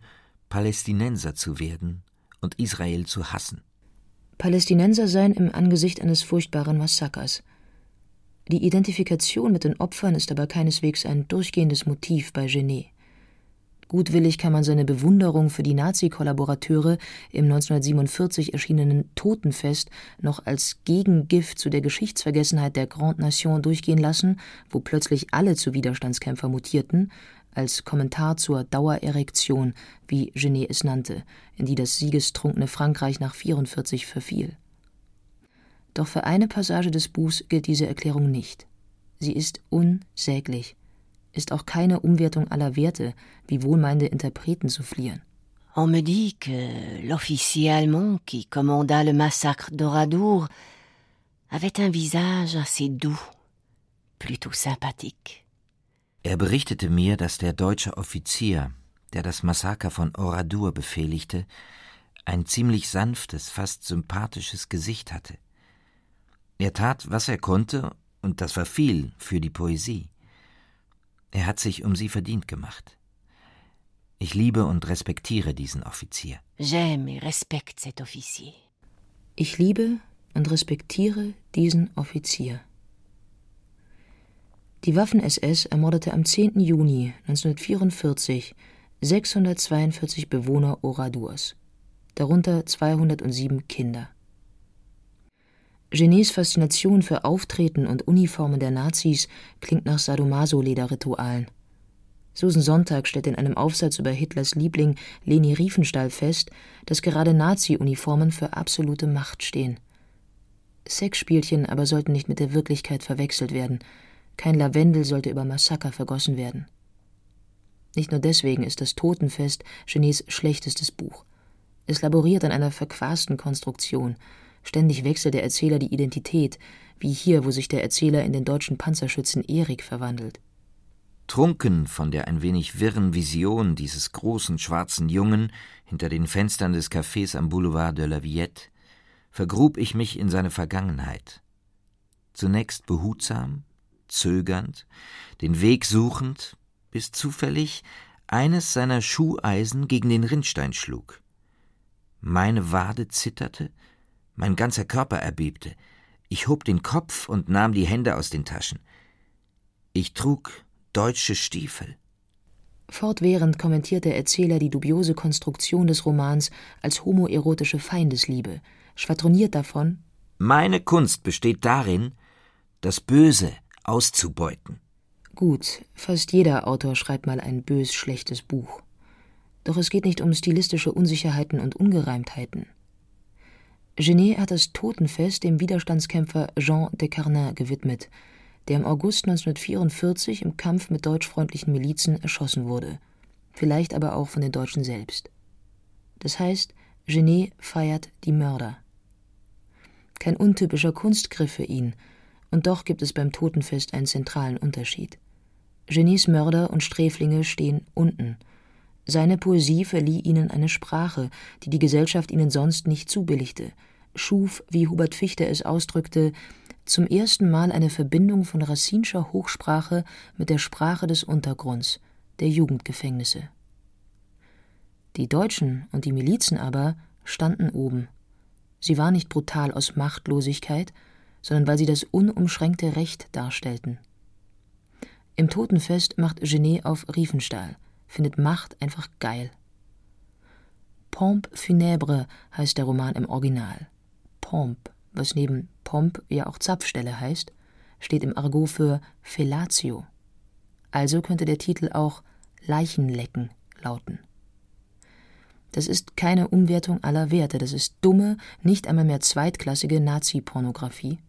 Palästinenser zu werden und Israel zu hassen. Palästinenser seien im Angesicht eines furchtbaren Massakers. Die Identifikation mit den Opfern ist aber keineswegs ein durchgehendes Motiv bei Genet. Gutwillig kann man seine Bewunderung für die Nazi-Kollaborateure im 1947 erschienenen Totenfest noch als Gegengift zu der Geschichtsvergessenheit der Grande Nation durchgehen lassen, wo plötzlich alle zu Widerstandskämpfer mutierten, als Kommentar zur Dauererektion, wie Genet es nannte, in die das siegestrunkene Frankreich nach 44 verfiel. Doch für eine Passage des Buchs gilt diese Erklärung nicht. Sie ist unsäglich ist auch keine Umwertung aller Werte, wie wohlmeinende Interpreten soufflieren. On me dit que l'officier allemand qui commanda le massacre d'Oradour avait un visage assez doux, plutôt sympathique. Er berichtete mir, dass der deutsche Offizier, der das Massaker von Oradour befehligte, ein ziemlich sanftes, fast sympathisches Gesicht hatte. Er tat, was er konnte, und das war viel für die Poesie. Er hat sich um sie verdient gemacht. Ich liebe und respektiere diesen Offizier. J'aime et respecte cet officier. Ich liebe und respektiere diesen Offizier. Die Waffen-SS ermordete am 10. Juni 1944 642 Bewohner Oradurs, darunter 207 Kinder. Genets Faszination für Auftreten und Uniformen der Nazis klingt nach Sadomaso-Lederritualen. Susan Sonntag stellt in einem Aufsatz über Hitlers Liebling Leni Riefenstahl fest, dass gerade Nazi-Uniformen für absolute Macht stehen. Sexspielchen aber sollten nicht mit der Wirklichkeit verwechselt werden. Kein Lavendel sollte über Massaker vergossen werden. Nicht nur deswegen ist das Totenfest Genets schlechtestes Buch. Es laboriert an einer verquasten Konstruktion – Ständig wechselt der Erzähler die Identität, wie hier, wo sich der Erzähler in den deutschen Panzerschützen Erik verwandelt. Trunken von der ein wenig wirren Vision dieses großen schwarzen Jungen hinter den Fenstern des Cafés am Boulevard de la Villette, vergrub ich mich in seine Vergangenheit. Zunächst behutsam, zögernd, den Weg suchend, bis zufällig eines seiner Schuheisen gegen den Rinnstein schlug. Meine Wade zitterte, mein ganzer Körper erbebte. Ich hob den Kopf und nahm die Hände aus den Taschen. Ich trug deutsche Stiefel. Fortwährend kommentiert der Erzähler die dubiose Konstruktion des Romans als homoerotische Feindesliebe, schwadroniert davon Meine Kunst besteht darin, das Böse auszubeuten. Gut, fast jeder Autor schreibt mal ein bös schlechtes Buch. Doch es geht nicht um stilistische Unsicherheiten und Ungereimtheiten. Genet hat das Totenfest dem Widerstandskämpfer Jean de Carnin gewidmet, der im August 1944 im Kampf mit deutschfreundlichen Milizen erschossen wurde, vielleicht aber auch von den Deutschen selbst. Das heißt, Genet feiert die Mörder. Kein untypischer Kunstgriff für ihn, und doch gibt es beim Totenfest einen zentralen Unterschied. Genets Mörder und Sträflinge stehen unten. Seine Poesie verlieh ihnen eine Sprache, die die Gesellschaft ihnen sonst nicht zubilligte – schuf, wie Hubert Fichte es ausdrückte, zum ersten Mal eine Verbindung von racinscher Hochsprache mit der Sprache des Untergrunds, der Jugendgefängnisse. Die Deutschen und die Milizen aber standen oben. Sie waren nicht brutal aus Machtlosigkeit, sondern weil sie das unumschränkte Recht darstellten. Im Totenfest macht Genet auf Riefenstahl, findet Macht einfach geil. Pompe funèbre heißt der Roman im Original. Pompe, was neben Pomp ja auch Zapfstelle heißt, steht im Argot für Fellatio. Also könnte der Titel auch Leichenlecken lauten. Das ist keine Umwertung aller Werte, das ist dumme, nicht einmal mehr zweitklassige Nazi-Pornografie.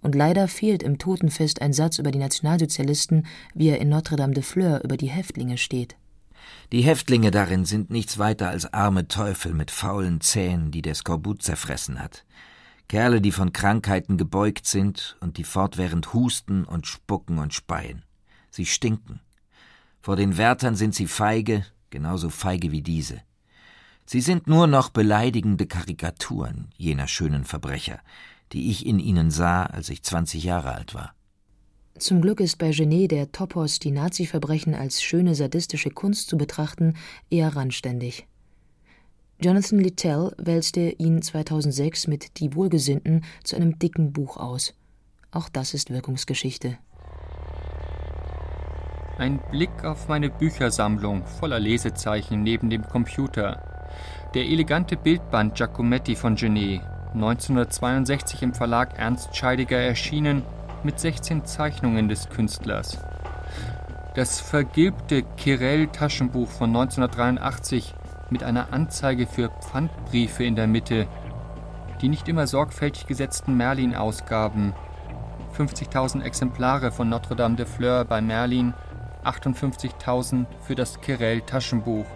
Und leider fehlt im Totenfest ein Satz über die Nationalsozialisten, wie er in Notre-Dame de Fleur über die Häftlinge steht. Die Häftlinge darin sind nichts weiter als arme Teufel mit faulen Zähnen, die der Skorbut zerfressen hat. Kerle, die von Krankheiten gebeugt sind und die fortwährend husten und spucken und speien. Sie stinken. Vor den Wärtern sind sie feige, genauso feige wie diese. Sie sind nur noch beleidigende Karikaturen jener schönen Verbrecher, die ich in ihnen sah, als ich zwanzig Jahre alt war. Zum Glück ist bei Genet der Topos, die Nazi-Verbrechen als schöne sadistische Kunst zu betrachten, eher randständig. Jonathan Littell wälzte ihn 2006 mit Die Wohlgesinnten zu einem dicken Buch aus. Auch das ist Wirkungsgeschichte. Ein Blick auf meine Büchersammlung voller Lesezeichen neben dem Computer. Der elegante Bildband Giacometti von Genet, 1962 im Verlag Ernst Scheidiger erschienen, mit 16 Zeichnungen des Künstlers. Das vergilbte Kirell-Taschenbuch von 1983 mit einer Anzeige für Pfandbriefe in der Mitte, die nicht immer sorgfältig gesetzten Merlin-Ausgaben, 50.000 Exemplare von Notre-Dame de Fleur bei Merlin 58.000 für das Kirell-Taschenbuch.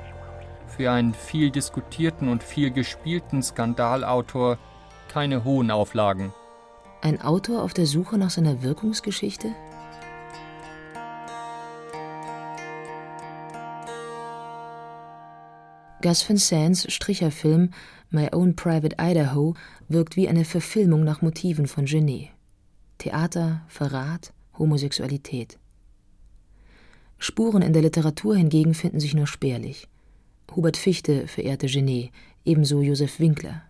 Für einen viel diskutierten und viel gespielten Skandalautor keine hohen Auflagen. Ein Autor auf der Suche nach seiner Wirkungsgeschichte? Gus Van Sands Stricherfilm My Own Private Idaho wirkt wie eine Verfilmung nach Motiven von Genet. Theater, Verrat, Homosexualität. Spuren in der Literatur hingegen finden sich nur spärlich. Hubert Fichte verehrte Genet, ebenso Josef Winkler.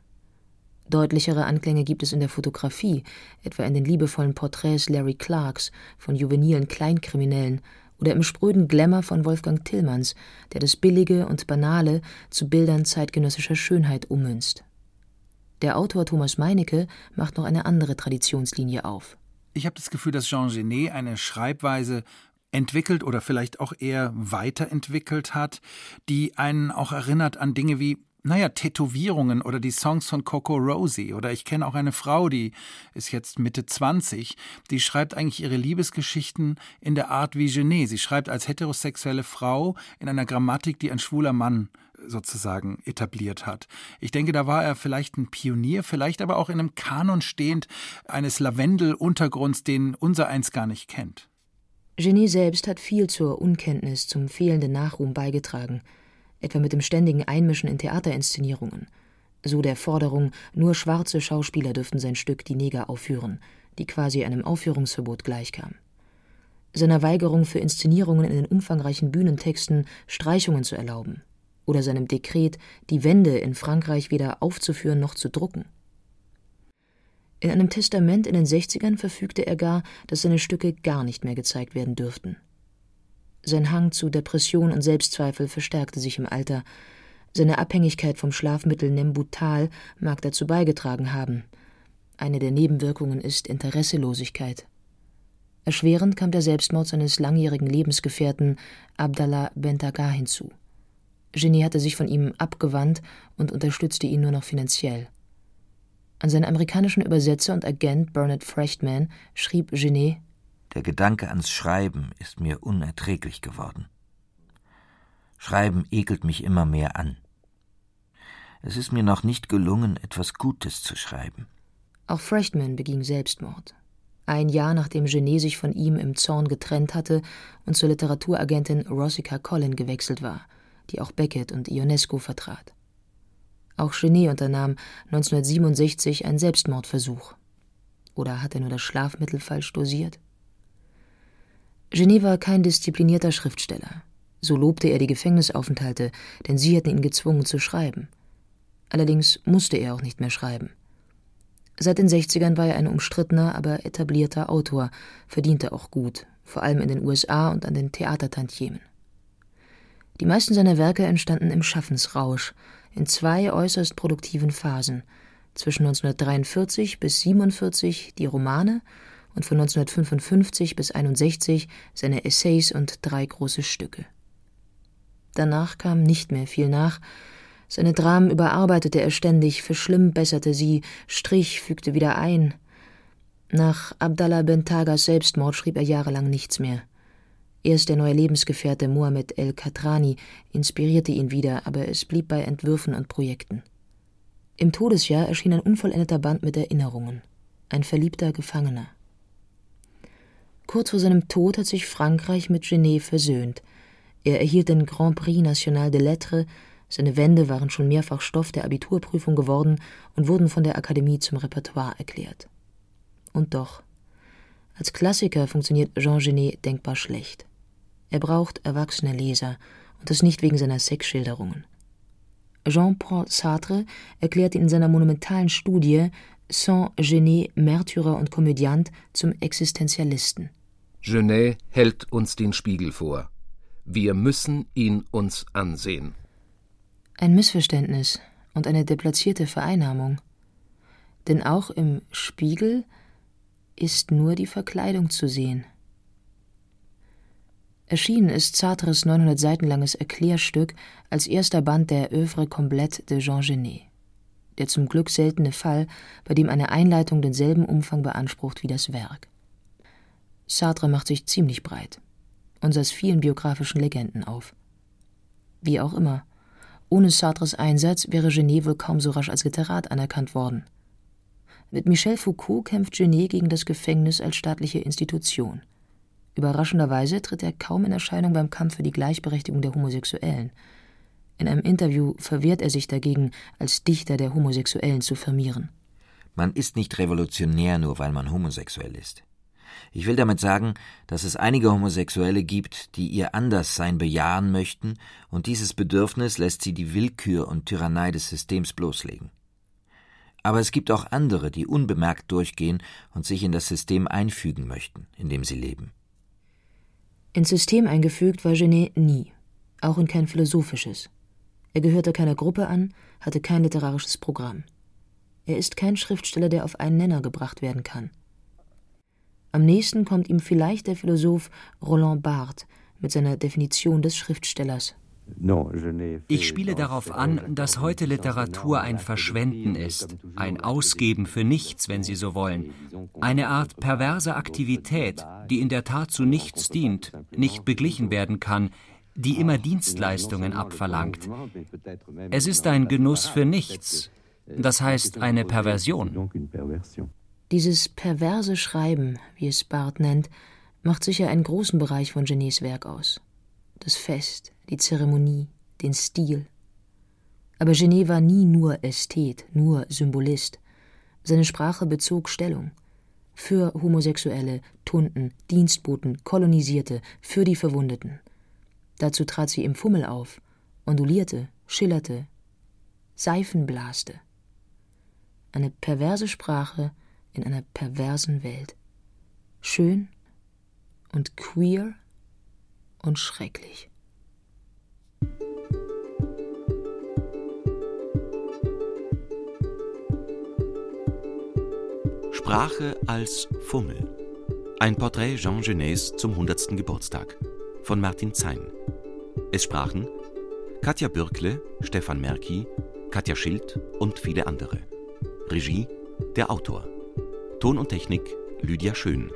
Deutlichere Anklänge gibt es in der Fotografie, etwa in den liebevollen Porträts Larry Clarks von juvenilen Kleinkriminellen oder im spröden Glamour von Wolfgang Tillmanns, der das Billige und Banale zu Bildern zeitgenössischer Schönheit ummünzt. Der Autor Thomas Meinecke macht noch eine andere Traditionslinie auf. Ich habe das Gefühl, dass Jean Genet eine Schreibweise entwickelt oder vielleicht auch eher weiterentwickelt hat, die einen auch erinnert an Dinge wie naja, Tätowierungen oder die Songs von Coco Rosie. Oder ich kenne auch eine Frau, die ist jetzt Mitte 20, die schreibt eigentlich ihre Liebesgeschichten in der Art wie Genet. Sie schreibt als heterosexuelle Frau in einer Grammatik, die ein schwuler Mann sozusagen etabliert hat. Ich denke, da war er vielleicht ein Pionier, vielleicht aber auch in einem Kanon stehend eines Lavendel-Untergrunds, den unser eins gar nicht kennt. Genie selbst hat viel zur Unkenntnis, zum fehlenden Nachruhm beigetragen, etwa mit dem ständigen Einmischen in Theaterinszenierungen. So der Forderung, nur schwarze Schauspieler dürften sein Stück Die Neger aufführen, die quasi einem Aufführungsverbot gleichkam. Seiner Weigerung für Inszenierungen in den umfangreichen Bühnentexten Streichungen zu erlauben. Oder seinem Dekret, die Wände in Frankreich weder aufzuführen noch zu drucken. In einem Testament in den 60ern verfügte er gar, dass seine Stücke gar nicht mehr gezeigt werden dürften. Sein Hang zu Depression und Selbstzweifel verstärkte sich im Alter. Seine Abhängigkeit vom Schlafmittel Nembutal mag dazu beigetragen haben. Eine der Nebenwirkungen ist Interesselosigkeit. Erschwerend kam der Selbstmord seines langjährigen Lebensgefährten Abdallah Bentagar hinzu. Genie hatte sich von ihm abgewandt und unterstützte ihn nur noch finanziell. An seinen amerikanischen Übersetzer und Agent Bernard Frechtman schrieb Genet: Der Gedanke ans Schreiben ist mir unerträglich geworden. Schreiben ekelt mich immer mehr an. Es ist mir noch nicht gelungen, etwas Gutes zu schreiben. Auch Frechtman beging Selbstmord. Ein Jahr nachdem Genet sich von ihm im Zorn getrennt hatte und zur Literaturagentin Rosica Collin gewechselt war, die auch Beckett und Ionesco vertrat. Auch Genet unternahm 1967 einen Selbstmordversuch. Oder hat er nur das Schlafmittel falsch dosiert? Genet war kein disziplinierter Schriftsteller. So lobte er die Gefängnisaufenthalte, denn sie hatten ihn gezwungen zu schreiben. Allerdings musste er auch nicht mehr schreiben. Seit den 60ern war er ein umstrittener, aber etablierter Autor, verdiente auch gut, vor allem in den USA und an den Theatertantiemen. Die meisten seiner Werke entstanden im Schaffensrausch, in zwei äußerst produktiven Phasen. Zwischen 1943 bis 47 die Romane und von 1955 bis 61 seine Essays und drei große Stücke. Danach kam nicht mehr viel nach. Seine Dramen überarbeitete er ständig, verschlimmbesserte sie, strich, fügte wieder ein. Nach Abdallah Bentagas Selbstmord schrieb er jahrelang nichts mehr. Erst der neue Lebensgefährte Mohammed el-Katrani inspirierte ihn wieder, aber es blieb bei Entwürfen und Projekten. Im Todesjahr erschien ein unvollendeter Band mit Erinnerungen. Ein verliebter Gefangener. Kurz vor seinem Tod hat sich Frankreich mit Genet versöhnt. Er erhielt den Grand Prix National de Lettres, seine Wände waren schon mehrfach Stoff der Abiturprüfung geworden und wurden von der Akademie zum Repertoire erklärt. Und doch, als Klassiker funktioniert Jean Genet denkbar schlecht. Er braucht erwachsene Leser, und das nicht wegen seiner Sexschilderungen. Jean-Paul Sartre erklärte in seiner monumentalen Studie Saint-Genet, Märtyrer und Komödiant zum Existenzialisten. Genet hält uns den Spiegel vor. Wir müssen ihn uns ansehen. Ein Missverständnis und eine deplatzierte Vereinnahmung. Denn auch im Spiegel ist nur die Verkleidung zu sehen. Erschienen ist Sartres 900 Seiten langes Erklärstück als erster Band der Œuvre complète de Jean Genet. Der zum Glück seltene Fall, bei dem eine Einleitung denselben Umfang beansprucht wie das Werk. Sartre macht sich ziemlich breit und setzt vielen biografischen Legenden auf. Wie auch immer, ohne Sartres Einsatz wäre Genet wohl kaum so rasch als Literat anerkannt worden. Mit Michel Foucault kämpft Genet gegen das Gefängnis als staatliche Institution. Überraschenderweise tritt er kaum in Erscheinung beim Kampf für die Gleichberechtigung der Homosexuellen. In einem Interview verwehrt er sich dagegen, als Dichter der Homosexuellen zu firmieren. Man ist nicht revolutionär, nur weil man homosexuell ist. Ich will damit sagen, dass es einige Homosexuelle gibt, die ihr Anderssein bejahen möchten, und dieses Bedürfnis lässt sie die Willkür und Tyrannei des Systems bloßlegen. Aber es gibt auch andere, die unbemerkt durchgehen und sich in das System einfügen möchten, in dem sie leben. Ins System eingefügt war Genet nie, auch in kein philosophisches. Er gehörte keiner Gruppe an, hatte kein literarisches Programm. Er ist kein Schriftsteller, der auf einen Nenner gebracht werden kann. Am nächsten kommt ihm vielleicht der Philosoph Roland Barthes mit seiner Definition des Schriftstellers. Ich spiele darauf an, dass heute Literatur ein Verschwenden ist, ein Ausgeben für nichts, wenn Sie so wollen, eine Art perverse Aktivität, die in der Tat zu nichts dient, nicht beglichen werden kann, die immer Dienstleistungen abverlangt. Es ist ein Genuss für nichts, das heißt eine Perversion. Dieses perverse Schreiben, wie es Barth nennt, macht sicher einen großen Bereich von Genets Werk aus. Das Fest, die Zeremonie, den Stil. Aber Genet war nie nur Ästhet, nur Symbolist. Seine Sprache bezog Stellung. Für Homosexuelle, Tunden, Dienstboten, Kolonisierte, für die Verwundeten. Dazu trat sie im Fummel auf, ondulierte, schillerte, Seifenblaste. Eine perverse Sprache in einer perversen Welt. Schön und queer und schrecklich. Sprache als Fummel. Ein Porträt Jean Genets zum 100. Geburtstag von Martin Zein. Es sprachen Katja Bürkle, Stefan Merki, Katja Schild und viele andere. Regie der Autor. Ton und Technik Lydia Schön.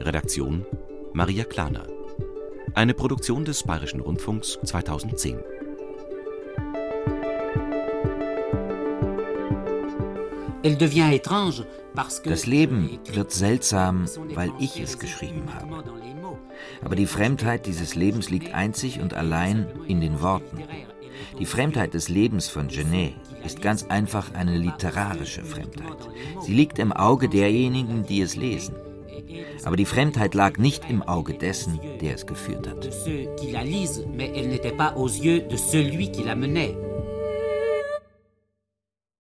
Redaktion Maria Klaner. Eine Produktion des Bayerischen Rundfunks 2010. Das Leben wird seltsam, weil ich es geschrieben habe. Aber die Fremdheit dieses Lebens liegt einzig und allein in den Worten. Die Fremdheit des Lebens von Genet ist ganz einfach eine literarische Fremdheit. Sie liegt im Auge derjenigen, die es lesen. Aber die Fremdheit lag nicht im Auge dessen, der es geführt hat.